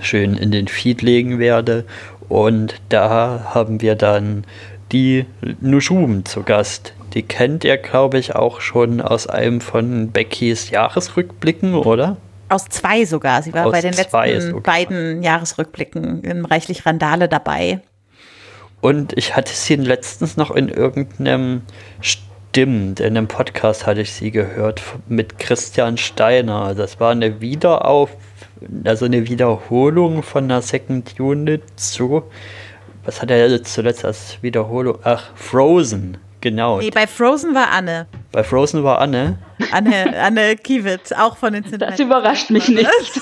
schön in den Feed legen werde. Und da haben wir dann die Nujum zu Gast. Die kennt ihr, glaube ich, auch schon aus einem von Beckys Jahresrückblicken, oder? Aus zwei sogar. Sie war aus bei den letzten sogar. beiden Jahresrückblicken in Reichlich Randale dabei. Und ich hatte sie letztens noch in irgendeinem Stimmt, in einem Podcast hatte ich sie gehört mit Christian Steiner. Das war eine Wiederauf, also eine Wiederholung von einer Second Unit zu. Was hat er jetzt zuletzt als Wiederholung? Ach, Frozen, genau. Nee, bei Frozen war Anne. Bei Frozen war Anne. Anne, Anne Kiewit, auch von den Cinematic. Das überrascht mich nicht.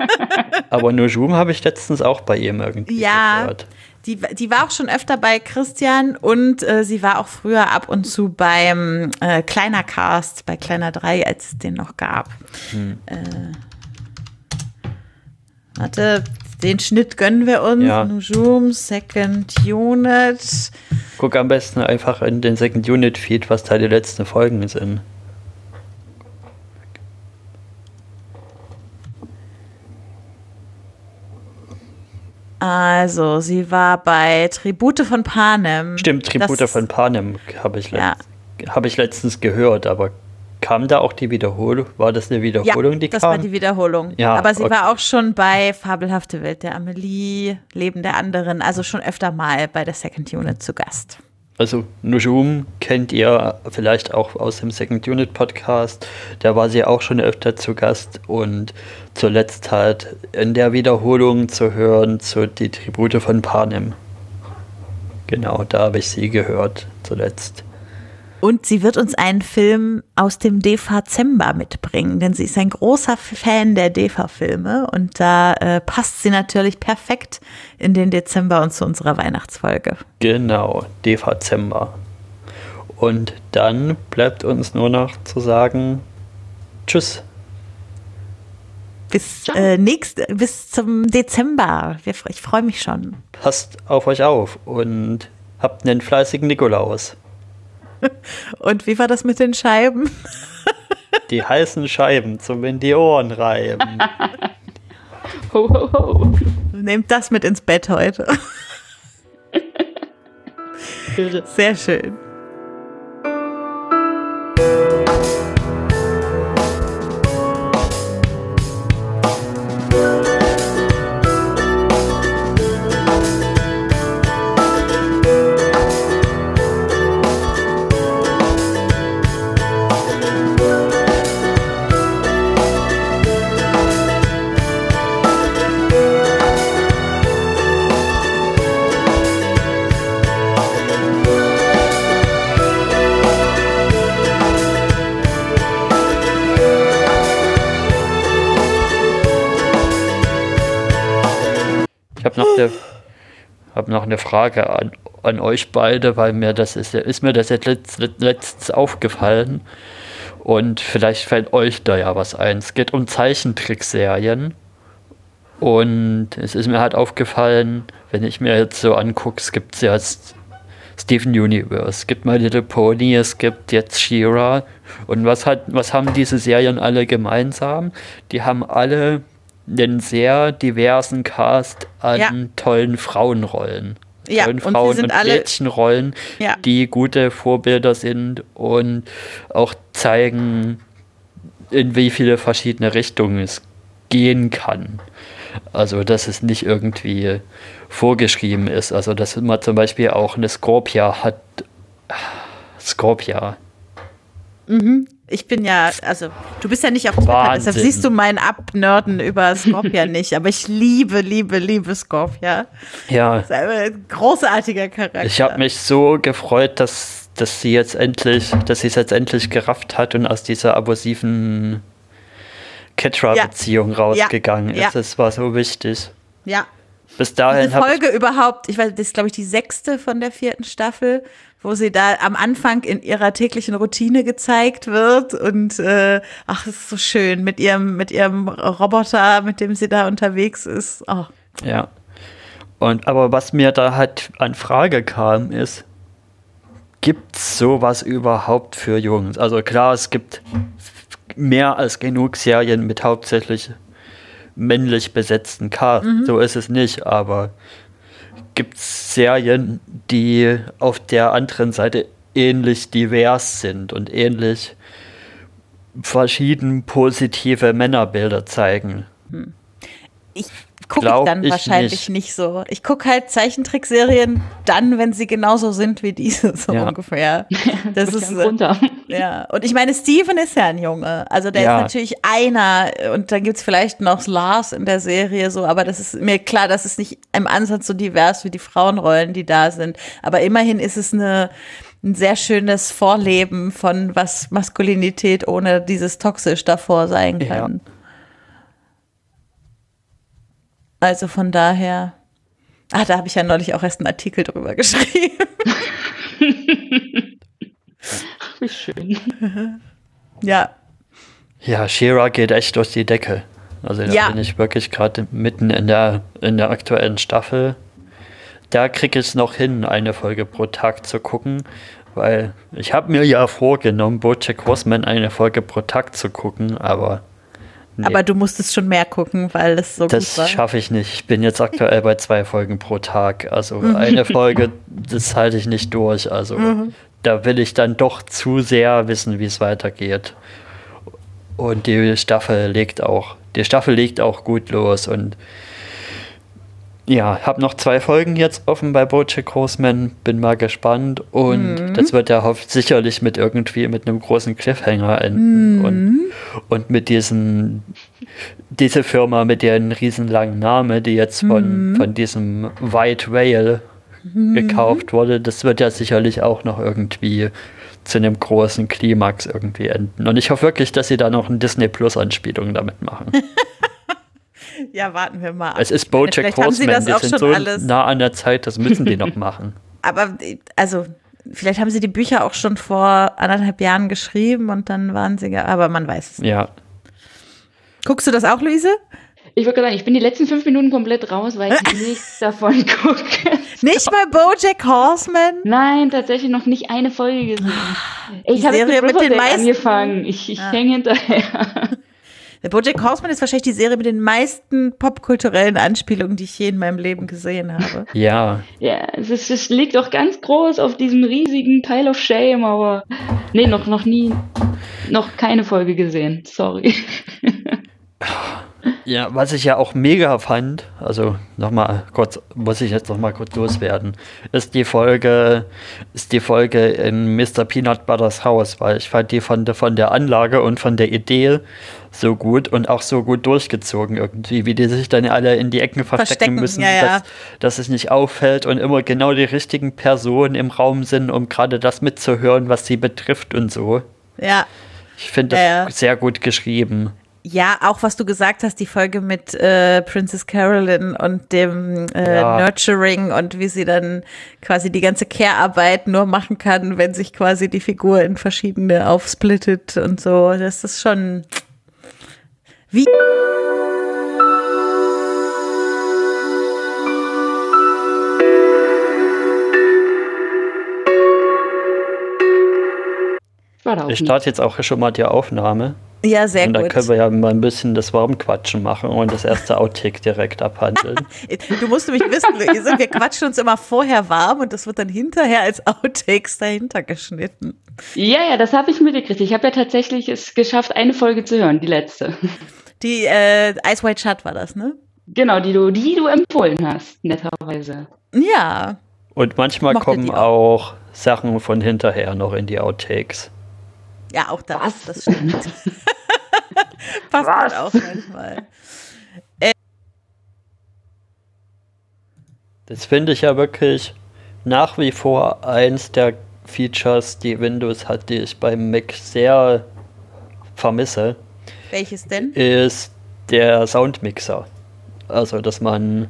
Aber Nujum habe ich letztens auch bei ihm irgendwie ja, gehört. Die, die war auch schon öfter bei Christian und äh, sie war auch früher ab und zu beim äh, Kleiner Cast, bei Kleiner 3, als es den noch gab. Hm. Äh, warte, den Schnitt gönnen wir uns. Ja. Nujum, Second Unit. Guck am besten einfach in den Second Unit Feed, was da die letzten Folgen sind. Also, sie war bei Tribute von Panem. Stimmt, Tribute das, von Panem habe ich, ja. hab ich letztens gehört, aber kam da auch die Wiederholung? War das eine Wiederholung, ja, die das kam? Das war die Wiederholung. Ja, aber sie okay. war auch schon bei Fabelhafte Welt der Amelie, Leben der anderen, also schon öfter mal bei der Second Unit zu Gast. Also Nujum kennt ihr vielleicht auch aus dem Second Unit Podcast. Da war sie auch schon öfter zu Gast und zuletzt halt in der Wiederholung zu hören zu die Tribute von Panem. Genau, da habe ich sie gehört zuletzt. Und sie wird uns einen Film aus dem Dezember mitbringen, denn sie ist ein großer Fan der Defa-Filme und da äh, passt sie natürlich perfekt in den Dezember und zu unserer Weihnachtsfolge. Genau, Dezember. Und dann bleibt uns nur noch zu sagen, tschüss. Bis äh, nächst, bis zum Dezember. Ich freue mich schon. Passt auf euch auf und habt einen fleißigen Nikolaus. Und wie war das mit den Scheiben? Die heißen Scheiben zum in die Ohren reiben. Ho, ho, ho. Nehmt das mit ins Bett heute. Sehr schön. Noch eine Frage an, an euch beide, weil mir das ist, ist mir das jetzt letzt, letztens aufgefallen. Und vielleicht fällt euch da ja was ein. Es geht um Zeichentrickserien. Und es ist mir halt aufgefallen, wenn ich mir jetzt so angucke, es gibt ja Steven Universe, es gibt My Little Pony, es gibt jetzt She-Ra. Und was, hat, was haben diese Serien alle gemeinsam? Die haben alle einen sehr diversen Cast an ja. tollen Frauenrollen. Ja, tollen Frauen- und, und Mädchenrollen, ja. die gute Vorbilder sind und auch zeigen, in wie viele verschiedene Richtungen es gehen kann. Also, dass es nicht irgendwie vorgeschrieben ist. Also, dass man zum Beispiel auch eine Scorpia hat. Scorpia. Mhm. Ich bin ja, also du bist ja nicht auf Twitter, Wahnsinn. deshalb siehst du meinen Abnörden über Scorpia nicht. Aber ich liebe, liebe, liebe Scorpia. Ja. Das ist ein großartiger Charakter. Ich habe mich so gefreut, dass, dass sie jetzt endlich, dass sie es jetzt endlich gerafft hat und aus dieser abusiven Ketra-Beziehung ja. rausgegangen ja. ist. Das war so wichtig. Ja. Bis dahin. Diese Folge überhaupt, ich weiß, das ist, glaube ich, die sechste von der vierten Staffel, wo sie da am Anfang in ihrer täglichen Routine gezeigt wird und äh, ach, es ist so schön mit ihrem, mit ihrem Roboter, mit dem sie da unterwegs ist. Oh. Ja. Und aber was mir da halt an Frage kam, ist, gibt es sowas überhaupt für Jungs? Also klar, es gibt mehr als genug Serien mit hauptsächlich männlich besetzten Cast. Mhm. So ist es nicht, aber gibt es Serien, die auf der anderen Seite ähnlich divers sind und ähnlich verschieden positive Männerbilder zeigen. Hm. Ich gucke ich dann ich wahrscheinlich nicht. nicht. so. Ich gucke halt Zeichentrickserien dann, wenn sie genauso sind wie diese, so ja. ungefähr. Das ist runter. Ja, und ich meine, Steven ist ja ein Junge. Also der ja. ist natürlich einer und dann gibt es vielleicht noch Lars in der Serie so, aber das ist mir klar, das ist nicht im Ansatz so divers wie die Frauenrollen, die da sind. Aber immerhin ist es eine ein sehr schönes Vorleben von was Maskulinität ohne dieses toxisch davor sein kann. Ja. Also von daher. Ah, da habe ich ja neulich auch erst einen Artikel drüber geschrieben. Wie schön. Ja. Ja, Shira geht echt durch die Decke. Also da ja. bin ich wirklich gerade mitten in der, in der aktuellen Staffel. Da kriege ich es noch hin, eine Folge pro Tag zu gucken, weil ich habe mir ja vorgenommen, Bojack Horseman eine Folge pro Tag zu gucken, aber Nee. Aber du musstest schon mehr gucken, weil es so das gut war. Das schaffe ich nicht. Ich bin jetzt aktuell bei zwei Folgen pro Tag. Also mhm. eine Folge, das halte ich nicht durch. Also mhm. da will ich dann doch zu sehr wissen, wie es weitergeht. Und die Staffel legt auch, die Staffel legt auch gut los und ja, habe noch zwei Folgen jetzt offen bei Bojack Horseman, bin mal gespannt und mhm. das wird ja sicherlich mit irgendwie mit einem großen Cliffhanger enden mhm. und, und mit diesen diese Firma mit ihren riesenlangen Namen, die jetzt von, mhm. von diesem White Whale mhm. gekauft wurde, das wird ja sicherlich auch noch irgendwie zu einem großen Klimax irgendwie enden. Und ich hoffe wirklich, dass sie da noch eine Disney Plus Anspielung damit machen. Ja, warten wir mal. Es ist Bojack Horseman, die sind so alles. nah an der Zeit, das müssen die noch machen. Aber, also, vielleicht haben sie die Bücher auch schon vor anderthalb Jahren geschrieben und dann waren sie, aber man weiß es nicht. Ja. Guckst du das auch, Luise? Ich würde sagen, ich bin die letzten fünf Minuten komplett raus, weil ich nichts davon gucke. Nicht mal Bojack Horseman? Nein, tatsächlich noch nicht eine Folge gesehen. Ich habe mit, mit den meisten angefangen. Ich, ich ja. hänge hinterher. Der Bojack Horseman ist wahrscheinlich die Serie mit den meisten popkulturellen Anspielungen, die ich je in meinem Leben gesehen habe. Ja. Ja, es, ist, es liegt auch ganz groß auf diesem riesigen Pile of Shame, aber nee, noch, noch nie, noch keine Folge gesehen. Sorry. Ja, was ich ja auch mega fand, also nochmal kurz, muss ich jetzt nochmal kurz loswerden, ist die Folge, ist die Folge in Mr. Peanut Butters Haus, weil ich fand die von, von der Anlage und von der Idee so gut und auch so gut durchgezogen irgendwie, wie die sich dann alle in die Ecken verstecken, verstecken müssen, ja, ja. Dass, dass es nicht auffällt und immer genau die richtigen Personen im Raum sind, um gerade das mitzuhören, was sie betrifft und so. Ja. Ich finde das ja, sehr gut geschrieben. Ja, auch was du gesagt hast, die Folge mit äh, Princess Carolyn und dem äh, ja. Nurturing und wie sie dann quasi die ganze Care-Arbeit nur machen kann, wenn sich quasi die Figur in verschiedene aufsplittet und so. Das ist schon wie ich starte jetzt auch schon mal die Aufnahme. Ja, sehr Und gut. dann können wir ja mal ein bisschen das Warmquatschen machen und das erste Outtake direkt abhandeln. Du musst nämlich wissen, Luise, wir quatschen uns immer vorher warm und das wird dann hinterher als Outtakes dahinter geschnitten. Ja, ja, das habe ich mitgekriegt. Ich habe ja tatsächlich es geschafft, eine Folge zu hören, die letzte. Die äh, Ice White Shut war das, ne? Genau, die du, die du empfohlen hast, netterweise. Ja. Und manchmal Mochte kommen die auch Sachen von hinterher noch in die Outtakes. Ja, auch das. Was? Das stimmt. Passt Was? halt auch manchmal. Das finde ich ja wirklich nach wie vor eins der Features, die Windows hat, die ich beim Mac sehr vermisse, Welches denn? ist der Soundmixer. Also, dass man,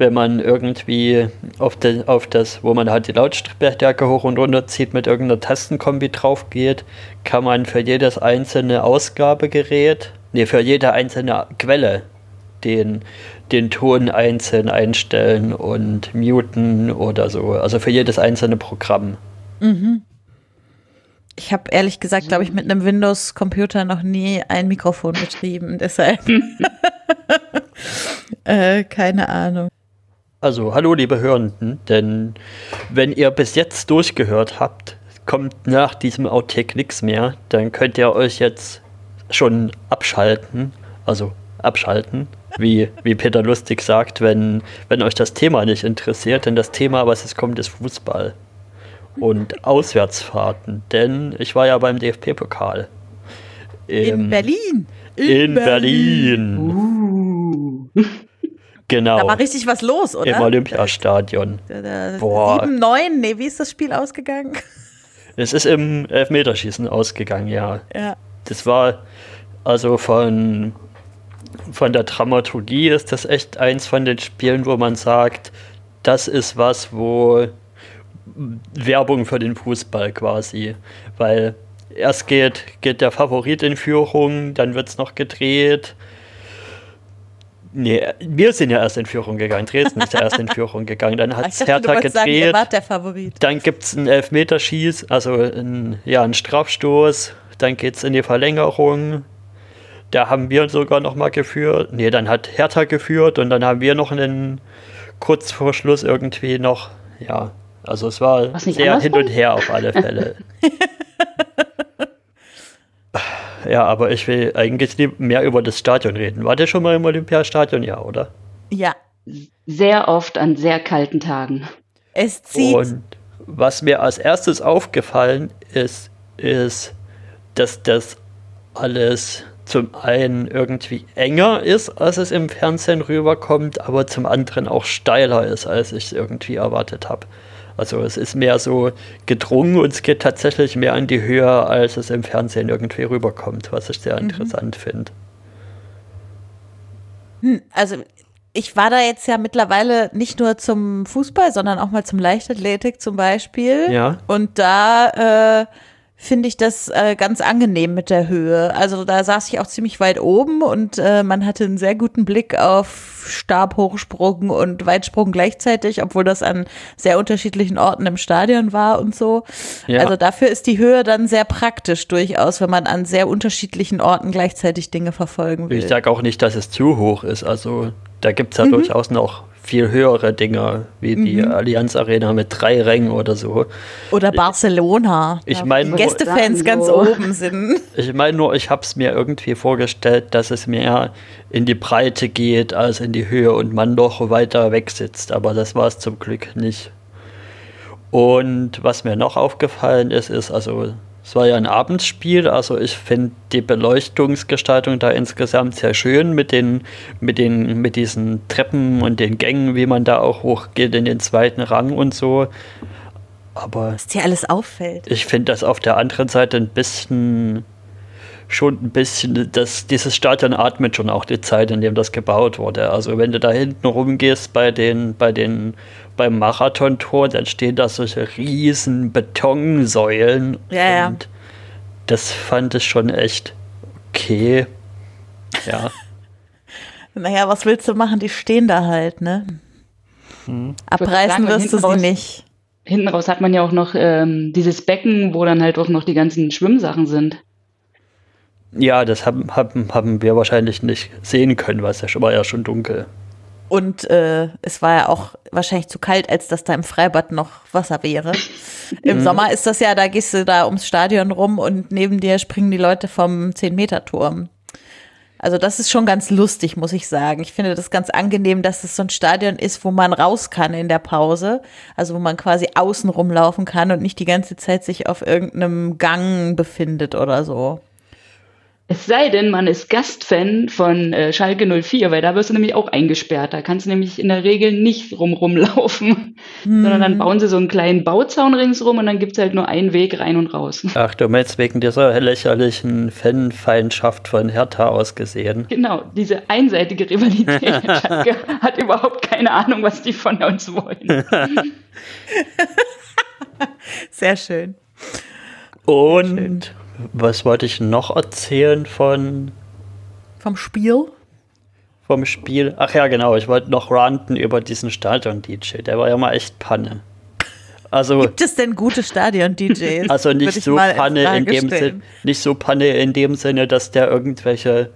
wenn man irgendwie auf, den, auf das, wo man halt die Lautstärke hoch und runter zieht, mit irgendeiner Tastenkombi drauf geht, kann man für jedes einzelne Ausgabegerät, nee, für jede einzelne Quelle den, den Ton einzeln einstellen und muten oder so. Also für jedes einzelne Programm. Ich habe ehrlich gesagt, glaube ich, mit einem Windows-Computer noch nie ein Mikrofon betrieben. Deshalb. äh, keine Ahnung. Also, hallo liebe Hörenden, denn wenn ihr bis jetzt durchgehört habt, kommt nach diesem Outtake nichts mehr, dann könnt ihr euch jetzt schon abschalten, also abschalten, wie, wie Peter Lustig sagt, wenn, wenn euch das Thema nicht interessiert, denn das Thema, was es kommt, ist Fußball und Auswärtsfahrten, denn ich war ja beim DFB-Pokal. In Berlin. In Berlin. Uh. Genau. Da war richtig was los, oder? Im Olympiastadion. Boah. 7, 9, nee, wie ist das Spiel ausgegangen? Es ist im Elfmeterschießen ausgegangen, ja. ja. Das war also von, von der Dramaturgie ist das echt eins von den Spielen, wo man sagt, das ist was, wo Werbung für den Fußball quasi, weil erst geht, geht der Favorit in Führung, dann wird es noch gedreht. Nee, wir sind ja erst in Führung gegangen. Dresden ist ja erst in Führung gegangen. Dann hat es Hertha wolltest sagen, ihr gedreht. wart der Favorit. Dann gibt es einen Elfmeterschieß, also ein, ja, einen Strafstoß. Dann geht es in die Verlängerung. Da haben wir sogar noch mal geführt. Nee, dann hat Hertha geführt und dann haben wir noch einen kurz vor Schluss irgendwie noch. Ja, also es war sehr hin und her auf alle Fälle. ja, aber ich will eigentlich mehr über das Stadion reden. War der schon mal im Olympiastadion? Ja, oder? Ja. Sehr oft an sehr kalten Tagen. Es zieht. Und was mir als erstes aufgefallen ist, ist, dass das alles zum einen irgendwie enger ist, als es im Fernsehen rüberkommt, aber zum anderen auch steiler ist, als ich es irgendwie erwartet habe. Also es ist mehr so gedrungen und es geht tatsächlich mehr in die Höhe, als es im Fernsehen irgendwie rüberkommt, was ich sehr interessant finde. also ich war da jetzt ja mittlerweile nicht nur zum Fußball, sondern auch mal zum Leichtathletik zum Beispiel. Ja. Und da äh, finde ich das äh, ganz angenehm mit der Höhe. Also da saß ich auch ziemlich weit oben und äh, man hatte einen sehr guten Blick auf Stabhochsprung und Weitsprung gleichzeitig, obwohl das an sehr unterschiedlichen Orten im Stadion war und so. Ja. Also dafür ist die Höhe dann sehr praktisch durchaus, wenn man an sehr unterschiedlichen Orten gleichzeitig Dinge verfolgen will. Ich sage auch nicht, dass es zu hoch ist. Also da gibt es Mhm. ja durchaus noch viel höhere Dinge, wie die Allianz Arena mit drei Rängen oder so. Oder Barcelona. Ich meine wo die nur- Gästefans ganz oben sind. Ich meine nur, ich habe es mir irgendwie vorgestellt, dass es mehr in die Breite geht als in die Höhe und man noch weiter weg sitzt. Aber das war es zum Glück nicht. Und was mir noch aufgefallen ist, ist, also es war ja ein Abendspiel, also ich finde die Beleuchtungsgestaltung da insgesamt sehr schön mit den, mit den, mit diesen Treppen und den Gängen, wie man da auch hochgeht in den zweiten Rang und so. Aber Was dir alles auffällt. ich finde das auf der anderen Seite ein bisschen schon ein bisschen, das, dieses Stadion atmet schon auch die Zeit, in dem das gebaut wurde. Also wenn du da hinten rumgehst bei den, bei den, beim Marathontor, dann stehen da solche riesen Betonsäulen. Ja, ja. und das fand ich schon echt okay. Ja. Naja, was willst du machen? Die stehen da halt, ne? Hm. Abreißen wirst du sie raus- nicht. hinten raus hat man ja auch noch ähm, dieses Becken, wo dann halt auch noch die ganzen Schwimmsachen sind. Ja, das haben, haben, haben wir wahrscheinlich nicht sehen können, weil es ja schon, war ja schon dunkel. Und äh, es war ja auch wahrscheinlich zu kalt, als dass da im Freibad noch Wasser wäre. Im mhm. Sommer ist das ja, da gehst du da ums Stadion rum und neben dir springen die Leute vom 10-Meter-Turm. Also das ist schon ganz lustig, muss ich sagen. Ich finde das ganz angenehm, dass es so ein Stadion ist, wo man raus kann in der Pause. Also wo man quasi außen rumlaufen kann und nicht die ganze Zeit sich auf irgendeinem Gang befindet oder so. Es sei denn, man ist Gastfan von äh, Schalke 04, weil da wirst du nämlich auch eingesperrt. Da kannst du nämlich in der Regel nicht rumrumlaufen, hm. sondern dann bauen sie so einen kleinen Bauzaun ringsrum und dann gibt es halt nur einen Weg rein und raus. Ach, du meinst wegen dieser lächerlichen Fanfeindschaft von Hertha ausgesehen. Genau, diese einseitige Rivalität. Schalke hat überhaupt keine Ahnung, was die von uns wollen. Sehr schön. Und Sehr schön was wollte ich noch erzählen von. Vom Spiel? Vom Spiel. Ach ja, genau. Ich wollte noch ranten über diesen Stadion-DJ. Der war ja mal echt Panne. Also, Gibt es denn gute Stadion-DJs? Also nicht so Panne in dem Sinne, nicht so Panne in dem Sinne, dass der irgendwelche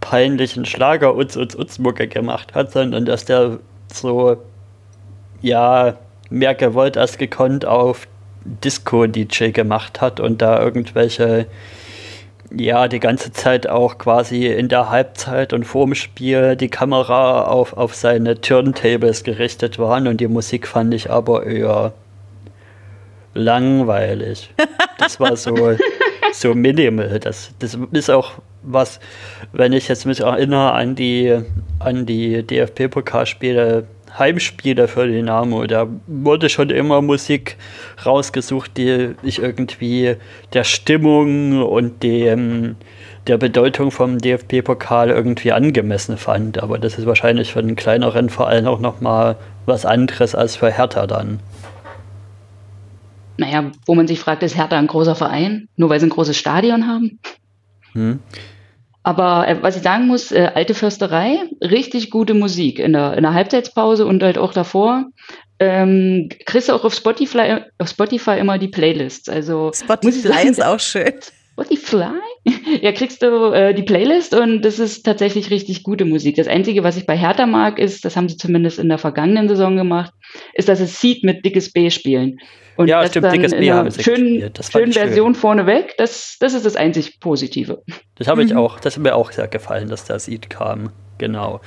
peinlichen Schlager uns uns uns Mucke gemacht hat, sondern dass der so ja mehr gewollt als gekonnt auf Disco-DJ gemacht hat und da irgendwelche, ja, die ganze Zeit auch quasi in der Halbzeit und vorm Spiel die Kamera auf, auf seine Turntables gerichtet waren und die Musik fand ich aber eher langweilig. Das war so, so minimal. Das, das ist auch was, wenn ich jetzt mich erinnere an die, an die DFB-Pokalspiele Heimspiele für Dynamo. Da wurde schon immer Musik rausgesucht, die ich irgendwie der Stimmung und dem, der Bedeutung vom DFB-Pokal irgendwie angemessen fand. Aber das ist wahrscheinlich für einen kleineren Verein auch nochmal was anderes als für Hertha dann. Naja, wo man sich fragt, ist Hertha ein großer Verein? Nur weil sie ein großes Stadion haben? Hm. Aber äh, was ich sagen muss, äh, alte Försterei, richtig gute Musik in der, in der Halbzeitspause und halt auch davor. Ähm, kriegst du auch auf Spotify, auf Spotify immer die Playlists. Also Spotify sagen, ist auch schön. Spotify? ja, kriegst du äh, die Playlist und das ist tatsächlich richtig gute Musik. Das Einzige, was ich bei Hertha mag, ist, das haben sie zumindest in der vergangenen Saison gemacht, ist, dass es Seed mit dickes B spielen. Und ja, stimmt, dickes B haben sie schönen, schönen Version schön. vorneweg, das, das ist das einzig Positive. Das habe ich mhm. auch, das hat mir auch sehr gefallen, dass der Seed kam. Genau.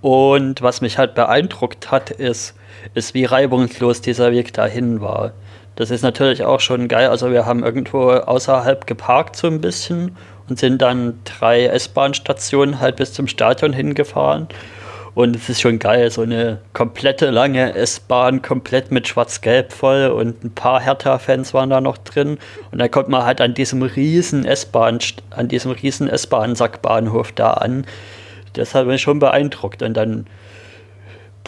Und was mich halt beeindruckt hat, ist, ist, wie reibungslos dieser Weg dahin war. Das ist natürlich auch schon geil. Also wir haben irgendwo außerhalb geparkt so ein bisschen und sind dann drei S-Bahn-Stationen halt bis zum Stadion hingefahren. Und es ist schon geil, so eine komplette lange S-Bahn, komplett mit Schwarz-Gelb voll und ein paar Hertha-Fans waren da noch drin. Und dann kommt man halt an diesem riesen S-Bahn, an diesem riesen S-Bahn-Sackbahnhof da an. Das hat mich schon beeindruckt. Und dann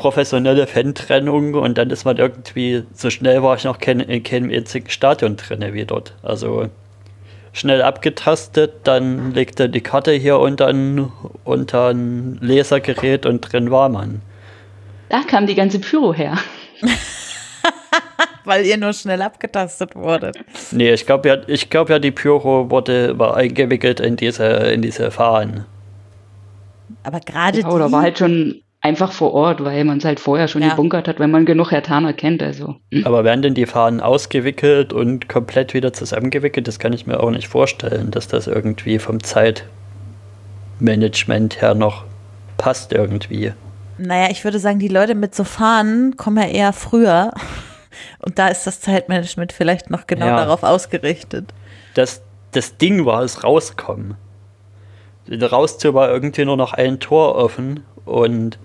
professionelle Fan-Trennung und dann ist man irgendwie, so schnell war ich noch kein, in keinem einzigen Stadion drin wie dort. Also schnell abgetastet, dann legte die Karte hier unter ein, unter ein Lesergerät und drin war man. Da kam die ganze Pyro her. Weil ihr nur schnell abgetastet wurdet. Nee, ich glaube ja, glaub ja, die Pyro wurde, war eingewickelt in diese, in diese Fahnen. Aber gerade ja, Oder war halt schon einfach vor Ort, weil man es halt vorher schon ja. gebunkert hat, wenn man genug Hertaner kennt. Also. Hm. Aber werden denn die Fahnen ausgewickelt und komplett wieder zusammengewickelt? Das kann ich mir auch nicht vorstellen, dass das irgendwie vom Zeitmanagement her noch passt irgendwie. Naja, ich würde sagen, die Leute mit so Fahnen kommen ja eher früher. Und da ist das Zeitmanagement vielleicht noch genau ja. darauf ausgerichtet. Das, das Ding war es rauskommen. Rauszu war irgendwie nur noch ein Tor offen und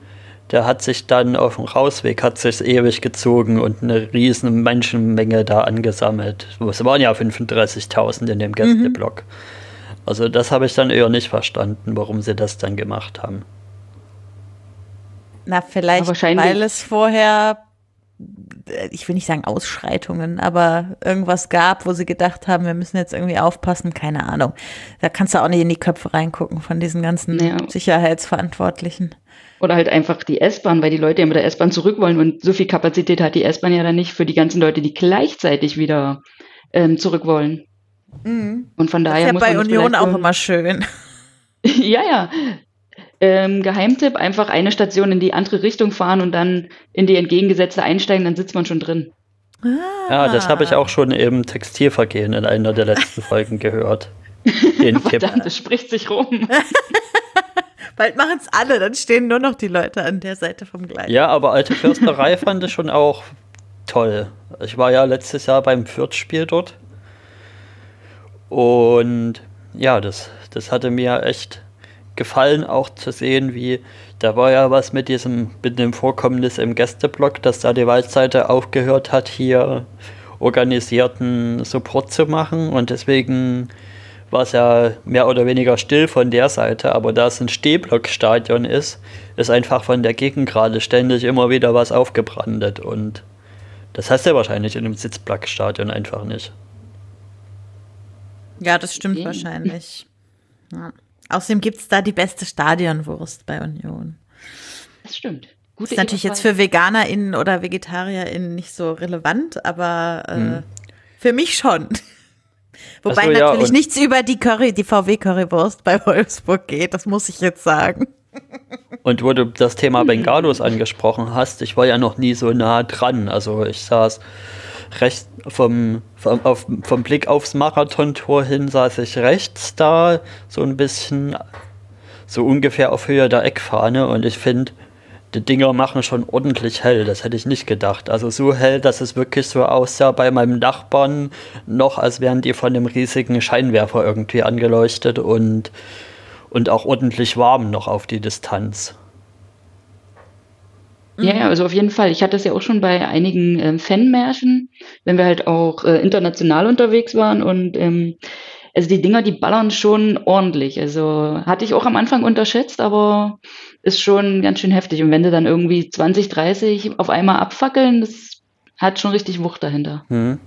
der hat sich dann auf dem Rausweg, hat sich ewig gezogen und eine riesen Menschenmenge da angesammelt. Es waren ja 35.000 in dem mhm. Gästeblock. Mhm. Also das habe ich dann eher nicht verstanden, warum sie das dann gemacht haben. Na, vielleicht, weil es vorher ich will nicht sagen Ausschreitungen, aber irgendwas gab, wo sie gedacht haben, wir müssen jetzt irgendwie aufpassen, keine Ahnung. Da kannst du auch nicht in die Köpfe reingucken von diesen ganzen ja. Sicherheitsverantwortlichen. Oder halt einfach die S-Bahn, weil die Leute ja mit der S-Bahn zurück wollen und so viel Kapazität hat die S-Bahn ja dann nicht für die ganzen Leute, die gleichzeitig wieder ähm, zurück wollen. Mhm. Und von daher das ist ja bei Union auch immer schön. ja, ja. Ähm, Geheimtipp, einfach eine Station in die andere Richtung fahren und dann in die entgegengesetzte einsteigen, dann sitzt man schon drin. Ah. Ja, das habe ich auch schon im Textilvergehen in einer der letzten Folgen gehört. Den Verdammt, das spricht sich rum. Bald machen es alle, dann stehen nur noch die Leute an der Seite vom Gleis. Ja, aber alte Försterei fand ich schon auch toll. Ich war ja letztes Jahr beim Fürth-Spiel dort. Und ja, das, das hatte mir echt gefallen, auch zu sehen, wie da war ja was mit diesem, mit dem Vorkommnis im Gästeblock, dass da die Waldseite aufgehört hat, hier organisierten Support zu machen und deswegen war es ja mehr oder weniger still von der Seite, aber da es ein Stehblockstadion ist, ist einfach von der Gegend gerade ständig immer wieder was aufgebrandet und das hast du wahrscheinlich in einem Sitzblockstadion einfach nicht. Ja, das stimmt okay. wahrscheinlich. Ja. Außerdem gibt es da die beste Stadionwurst bei Union. Das stimmt. Gute ist natürlich jetzt für VeganerInnen oder VegetarierInnen nicht so relevant, aber äh, hm. für mich schon. Wobei so, natürlich ja, nichts über die Curry, die VW-Currywurst bei Wolfsburg geht, das muss ich jetzt sagen. Und wo du das Thema Bengalos angesprochen hast, ich war ja noch nie so nah dran. Also ich saß rechts vom, vom, auf, vom Blick aufs Marathontor hin saß ich rechts da, so ein bisschen, so ungefähr auf Höhe der Eckfahne und ich finde, die Dinger machen schon ordentlich hell, das hätte ich nicht gedacht. Also so hell, dass es wirklich so aussah bei meinem Nachbarn, noch als wären die von einem riesigen Scheinwerfer irgendwie angeleuchtet und, und auch ordentlich warm noch auf die Distanz. Ja, ja, also auf jeden Fall. Ich hatte es ja auch schon bei einigen ähm, Fanmärschen, wenn wir halt auch äh, international unterwegs waren und ähm, also die Dinger, die ballern schon ordentlich. Also hatte ich auch am Anfang unterschätzt, aber ist schon ganz schön heftig. Und wenn du dann irgendwie 20, 30 auf einmal abfackeln, das hat schon richtig Wucht dahinter. Mhm.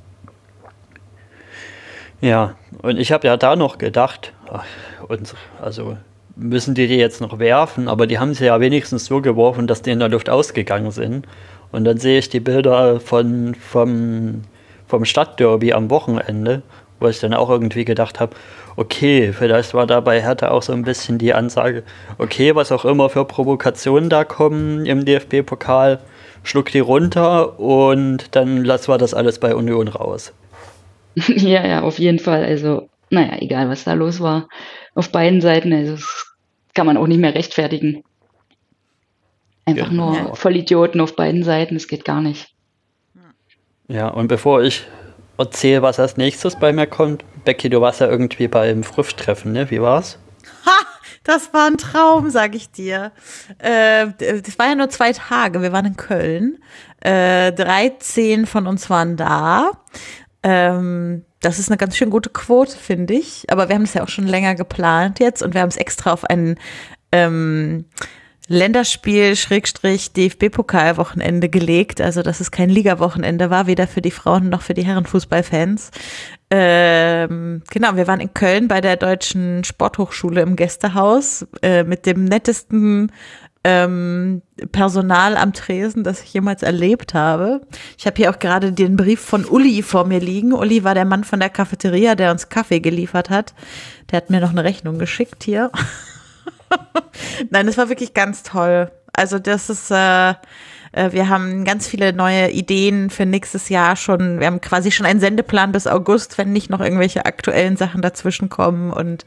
Ja, und ich habe ja da noch gedacht, ach, und also müssen die die jetzt noch werfen, aber die haben sie ja wenigstens so geworfen, dass die in der Luft ausgegangen sind. Und dann sehe ich die Bilder von, vom, vom Stadtderby am Wochenende, wo ich dann auch irgendwie gedacht habe, okay, vielleicht war da bei Hertha auch so ein bisschen die Ansage, okay, was auch immer für Provokationen da kommen im DFB-Pokal, schluck die runter und dann lassen wir das alles bei Union raus. Ja, ja, auf jeden Fall. Also, naja, egal was da los war, auf beiden Seiten, also es kann man auch nicht mehr rechtfertigen. Einfach ja. nur Vollidioten auf beiden Seiten, das geht gar nicht. Ja, und bevor ich erzähle, was als nächstes bei mir kommt, Becky, du warst ja irgendwie beim Früfftreffen, ne? Wie war's? Ha! Das war ein Traum, sag ich dir. Äh, das war ja nur zwei Tage. Wir waren in Köln. Äh, 13 von uns waren da. Ähm, das ist eine ganz schön gute Quote, finde ich. Aber wir haben es ja auch schon länger geplant jetzt und wir haben es extra auf ein ähm, Länderspiel Schrägstrich DFB-Pokalwochenende gelegt. Also, dass es kein Liga-Wochenende war, weder für die Frauen noch für die Herrenfußballfans. Ähm, genau, wir waren in Köln bei der Deutschen Sporthochschule im Gästehaus äh, mit dem nettesten ähm, Personal am Tresen, das ich jemals erlebt habe. Ich habe hier auch gerade den Brief von Uli vor mir liegen. Uli war der Mann von der Cafeteria, der uns Kaffee geliefert hat. Der hat mir noch eine Rechnung geschickt hier. Nein, das war wirklich ganz toll. Also das ist äh, wir haben ganz viele neue Ideen für nächstes Jahr schon. Wir haben quasi schon einen Sendeplan bis August, wenn nicht noch irgendwelche aktuellen Sachen dazwischen kommen und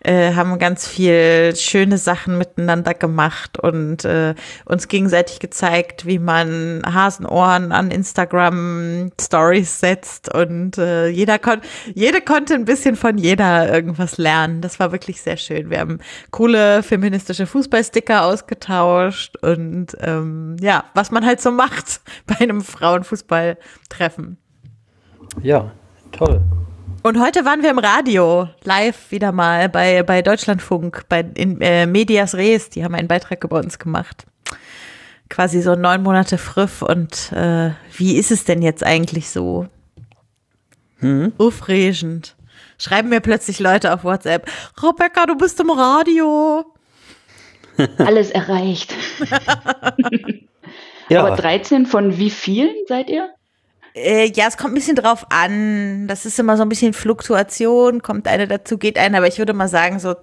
äh, haben ganz viel schöne Sachen miteinander gemacht und äh, uns gegenseitig gezeigt, wie man Hasenohren an Instagram Stories setzt und äh, jeder konnte, jede konnte ein bisschen von jeder irgendwas lernen. Das war wirklich sehr schön. Wir haben coole feministische Fußballsticker ausgetauscht und ähm, ja, was man halt so macht bei einem Frauenfußballtreffen. Ja, toll. Und heute waren wir im Radio, live wieder mal bei, bei Deutschlandfunk, bei in, äh, Medias Res. Die haben einen Beitrag über uns gemacht. quasi so neun Monate friff und äh, wie ist es denn jetzt eigentlich so? Hm? Aufregend. Schreiben mir plötzlich Leute auf WhatsApp, Rebecca, du bist im Radio. Alles erreicht. ja. Aber 13 von wie vielen seid ihr? Äh, ja, es kommt ein bisschen drauf an. Das ist immer so ein bisschen Fluktuation, kommt eine dazu, geht eine, aber ich würde mal sagen, so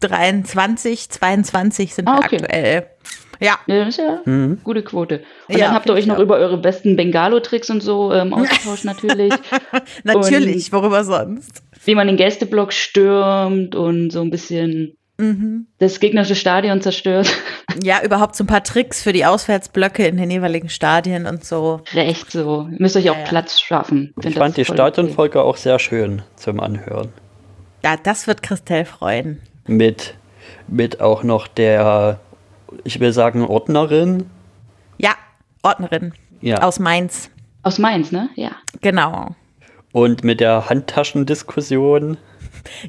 23, 22 sind ah, okay. aktuell. Ja. ja. Das ist ja mhm. gute Quote. Und ja, dann habt ihr euch noch über eure besten Bengalo-Tricks und so ähm, ausgetauscht, natürlich. natürlich, und worüber sonst? Wie man den Gästeblock stürmt und so ein bisschen mhm. das gegnerische Stadion zerstört. Ja, überhaupt so ein paar Tricks für die Auswärtsblöcke in den jeweiligen Stadien und so. Recht so. Ihr müsst euch auch ja, Platz schaffen. Ich fand die Stadionfolge auch sehr schön zum Anhören. Ja, das wird Christelle freuen. Mit, mit auch noch der ich will sagen, Ordnerin. Ja, Ordnerin. Ja. Aus Mainz. Aus Mainz, ne? Ja. Genau. Und mit der Handtaschendiskussion.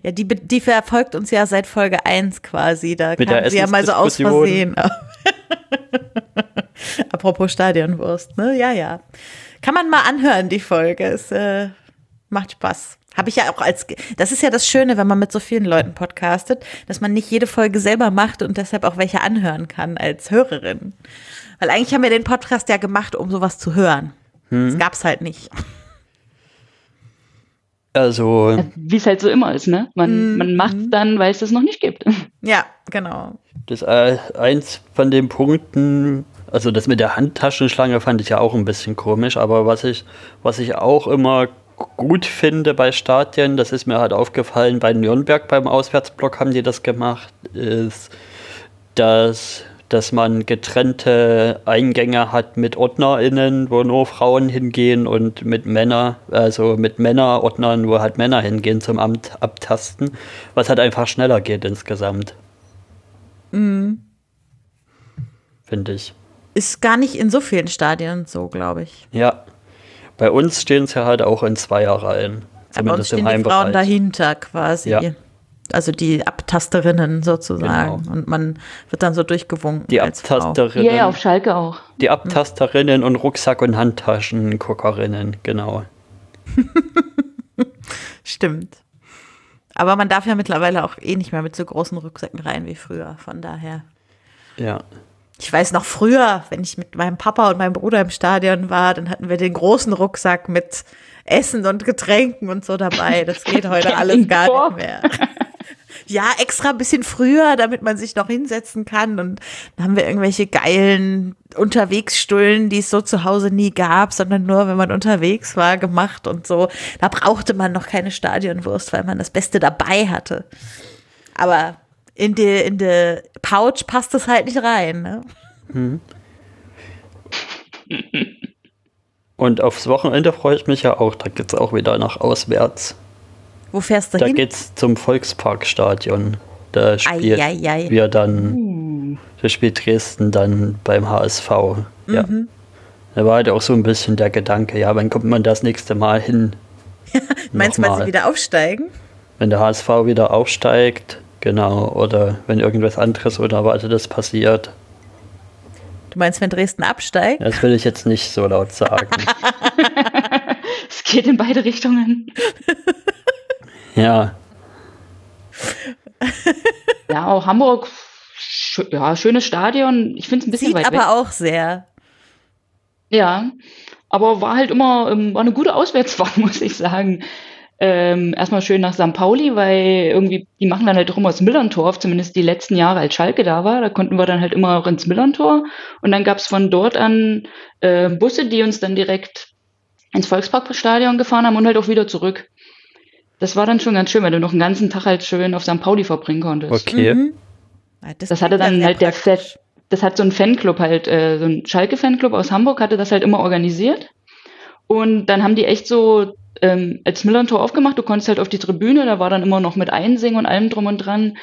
Ja, die, die verfolgt uns ja seit Folge 1 quasi. Da mit kam sie ja mal so aus Versehen. Apropos Stadionwurst, ne? Ja, ja. Kann man mal anhören, die Folge. Es äh, macht Spaß. Habe ich ja auch als, das ist ja das Schöne, wenn man mit so vielen Leuten podcastet, dass man nicht jede Folge selber macht und deshalb auch welche anhören kann als Hörerin. Weil eigentlich haben wir den Podcast ja gemacht, um sowas zu hören. Hm. Das gab's halt nicht. Also. Wie es halt so immer ist, ne? Man, mhm. man macht dann, weil es das noch nicht gibt. Ja, genau. Das äh, eins von den Punkten, also das mit der Handtaschenschlange fand ich ja auch ein bisschen komisch, aber was ich, was ich auch immer gut finde bei Stadien, das ist mir halt aufgefallen, bei Nürnberg beim Auswärtsblock haben die das gemacht, ist, dass, dass man getrennte Eingänge hat mit OrdnerInnen, wo nur Frauen hingehen und mit Männer, also mit Männerordnern, wo halt Männer hingehen zum Amt abtasten, was halt einfach schneller geht insgesamt. Mhm. Finde ich. Ist gar nicht in so vielen Stadien so, glaube ich. Ja. Bei uns stehen sie halt auch in Zweierreihen. Zumindest Aber uns stehen im die Frauen dahinter quasi. Ja. Also die Abtasterinnen sozusagen. Genau. Und man wird dann so durchgewunken. Die Abtasterinnen. Ja, ja, auf Schalke auch. Die Abtasterinnen und Rucksack- und Handtaschenguckerinnen, genau. Stimmt. Aber man darf ja mittlerweile auch eh nicht mehr mit so großen Rucksäcken rein wie früher. Von daher. Ja. Ich weiß noch früher, wenn ich mit meinem Papa und meinem Bruder im Stadion war, dann hatten wir den großen Rucksack mit Essen und Getränken und so dabei. Das geht heute alles gar nicht mehr. Ja, extra ein bisschen früher, damit man sich noch hinsetzen kann. Und dann haben wir irgendwelche geilen Unterwegsstullen, die es so zu Hause nie gab, sondern nur, wenn man unterwegs war, gemacht und so. Da brauchte man noch keine Stadionwurst, weil man das Beste dabei hatte. Aber in die, in die Pouch passt das halt nicht rein. Ne? Hm. Und aufs Wochenende freue ich mich ja auch. Da geht es auch wieder nach auswärts. Wo fährst du da hin? Da geht's zum Volksparkstadion. Da spielt ei, ei, ei. wir dann, uh. da spielt Dresden dann beim HSV. Ja. Mhm. Da war halt auch so ein bisschen der Gedanke, ja, wann kommt man das nächste Mal hin? Meinst du, weil sie wieder aufsteigen? Wenn der HSV wieder aufsteigt, Genau, oder wenn irgendwas anderes Unerwartetes passiert. Du meinst, wenn Dresden absteigt? Das will ich jetzt nicht so laut sagen. es geht in beide Richtungen. Ja. Ja, auch Hamburg, ja, schönes Stadion. Ich finde es ein bisschen Sieht weit aber weg. auch sehr. Ja, aber war halt immer, ähm, war eine gute Auswärtsfahrt, muss ich sagen ähm, erstmal schön nach St. Pauli, weil irgendwie, die machen dann halt auch immer das Millerntor, zumindest die letzten Jahre, als Schalke da war. Da konnten wir dann halt immer auch ins Millerntor. Und dann gab's von dort an äh, Busse, die uns dann direkt ins Volksparkstadion gefahren haben und halt auch wieder zurück. Das war dann schon ganz schön, weil du noch einen ganzen Tag halt schön auf St. Pauli verbringen konntest. Okay. Mhm. Das, das hatte dann halt praktisch. der Fett, das hat so ein Fanclub halt, äh, so ein Schalke-Fanclub aus Hamburg hatte das halt immer organisiert. Und dann haben die echt so ähm, als Millern-Tor aufgemacht. Du konntest halt auf die Tribüne, da war dann immer noch mit Einsingen und allem drum und dran.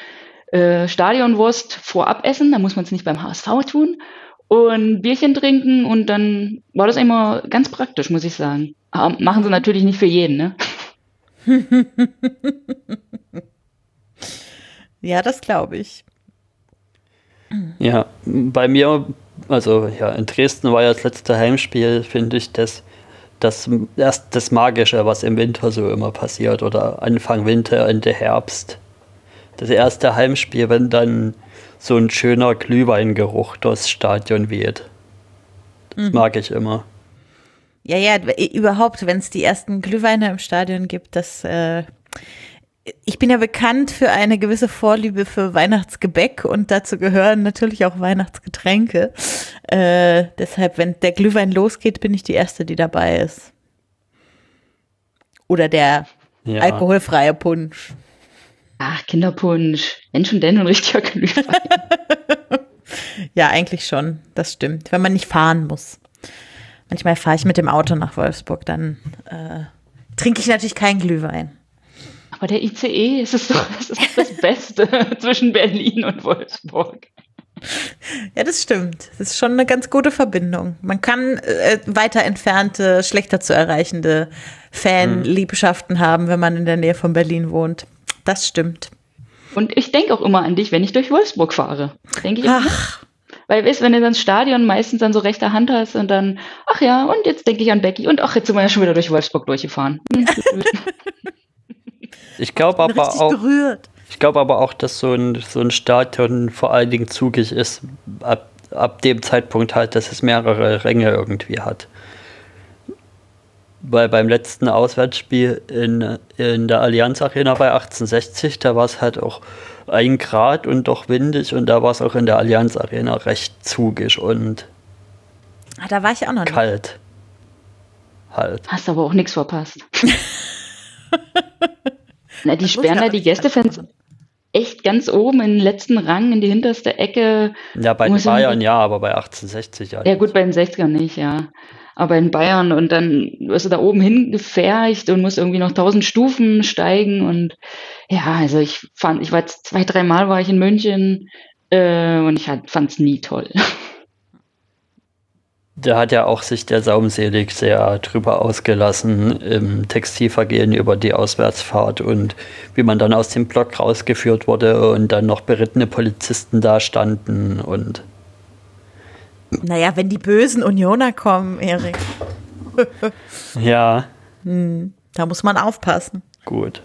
Äh, Stadionwurst vorab essen, da muss man es nicht beim HSV tun. Und Bierchen trinken und dann war das immer ganz praktisch, muss ich sagen. Aber machen sie natürlich nicht für jeden, ne? ja, das glaube ich. Ja, bei mir also ja, in Dresden war ja das letzte Heimspiel, finde ich, das, das erst das Magische, was im Winter so immer passiert oder Anfang Winter, Ende Herbst. Das erste Heimspiel, wenn dann so ein schöner Glühweingeruch durchs Stadion weht. Das mhm. mag ich immer. Ja, ja, überhaupt, wenn es die ersten Glühweine im Stadion gibt, das äh, ich bin ja bekannt für eine gewisse Vorliebe für Weihnachtsgebäck und dazu gehören natürlich auch Weihnachtsgetränke. Äh, deshalb, wenn der Glühwein losgeht, bin ich die Erste, die dabei ist. Oder der ja. alkoholfreie Punsch. Ach, Kinderpunsch. Wenn schon denn ein richtiger Glühwein. ja, eigentlich schon. Das stimmt. Wenn man nicht fahren muss. Manchmal fahre ich mit dem Auto nach Wolfsburg, dann äh, trinke ich natürlich keinen Glühwein. Aber der ICE ist es doch das, ist das Beste zwischen Berlin und Wolfsburg. Ja, das stimmt. Das ist schon eine ganz gute Verbindung. Man kann äh, weiter entfernte, schlechter zu erreichende Fanliebschaften hm. haben, wenn man in der Nähe von Berlin wohnt. Das stimmt. Und ich denke auch immer an dich, wenn ich durch Wolfsburg fahre. Denke ich ach. Weil, weißt wenn du dann das Stadion meistens dann so rechter Hand hast und dann, ach ja, und jetzt denke ich an Becky und ach, jetzt sind wir ja schon wieder durch Wolfsburg durchgefahren. Ich glaube aber auch. Berührt. Ich glaube aber auch, dass so ein, so ein Stadion vor allen Dingen zugig ist, ab, ab dem Zeitpunkt halt, dass es mehrere Ränge irgendwie hat. Weil beim letzten Auswärtsspiel in, in der Allianz Arena bei 1860, da war es halt auch ein Grad und doch windig und da war es auch in der Allianz Arena recht zugig und ah, da war ich auch noch kalt. Halt. Hast aber auch nichts verpasst. Na, die sperren da die Gästefans echt ganz oben in den letzten Rang, in die hinterste Ecke. Ja, bei den Bayern ja, aber bei 1860 ja. Ja, gut, bei den 60ern nicht, ja. Aber in Bayern und dann wirst du da oben hingefercht und musst irgendwie noch tausend Stufen steigen und ja, also ich fand, ich war zwei, drei Mal war ich in München äh, und ich fand es nie toll. Da hat ja auch sich der Saumselig sehr drüber ausgelassen im Textilvergehen über die Auswärtsfahrt und wie man dann aus dem Block rausgeführt wurde und dann noch berittene Polizisten da standen und. Naja, wenn die bösen Unioner kommen, Erik. ja. Hm, da muss man aufpassen. Gut.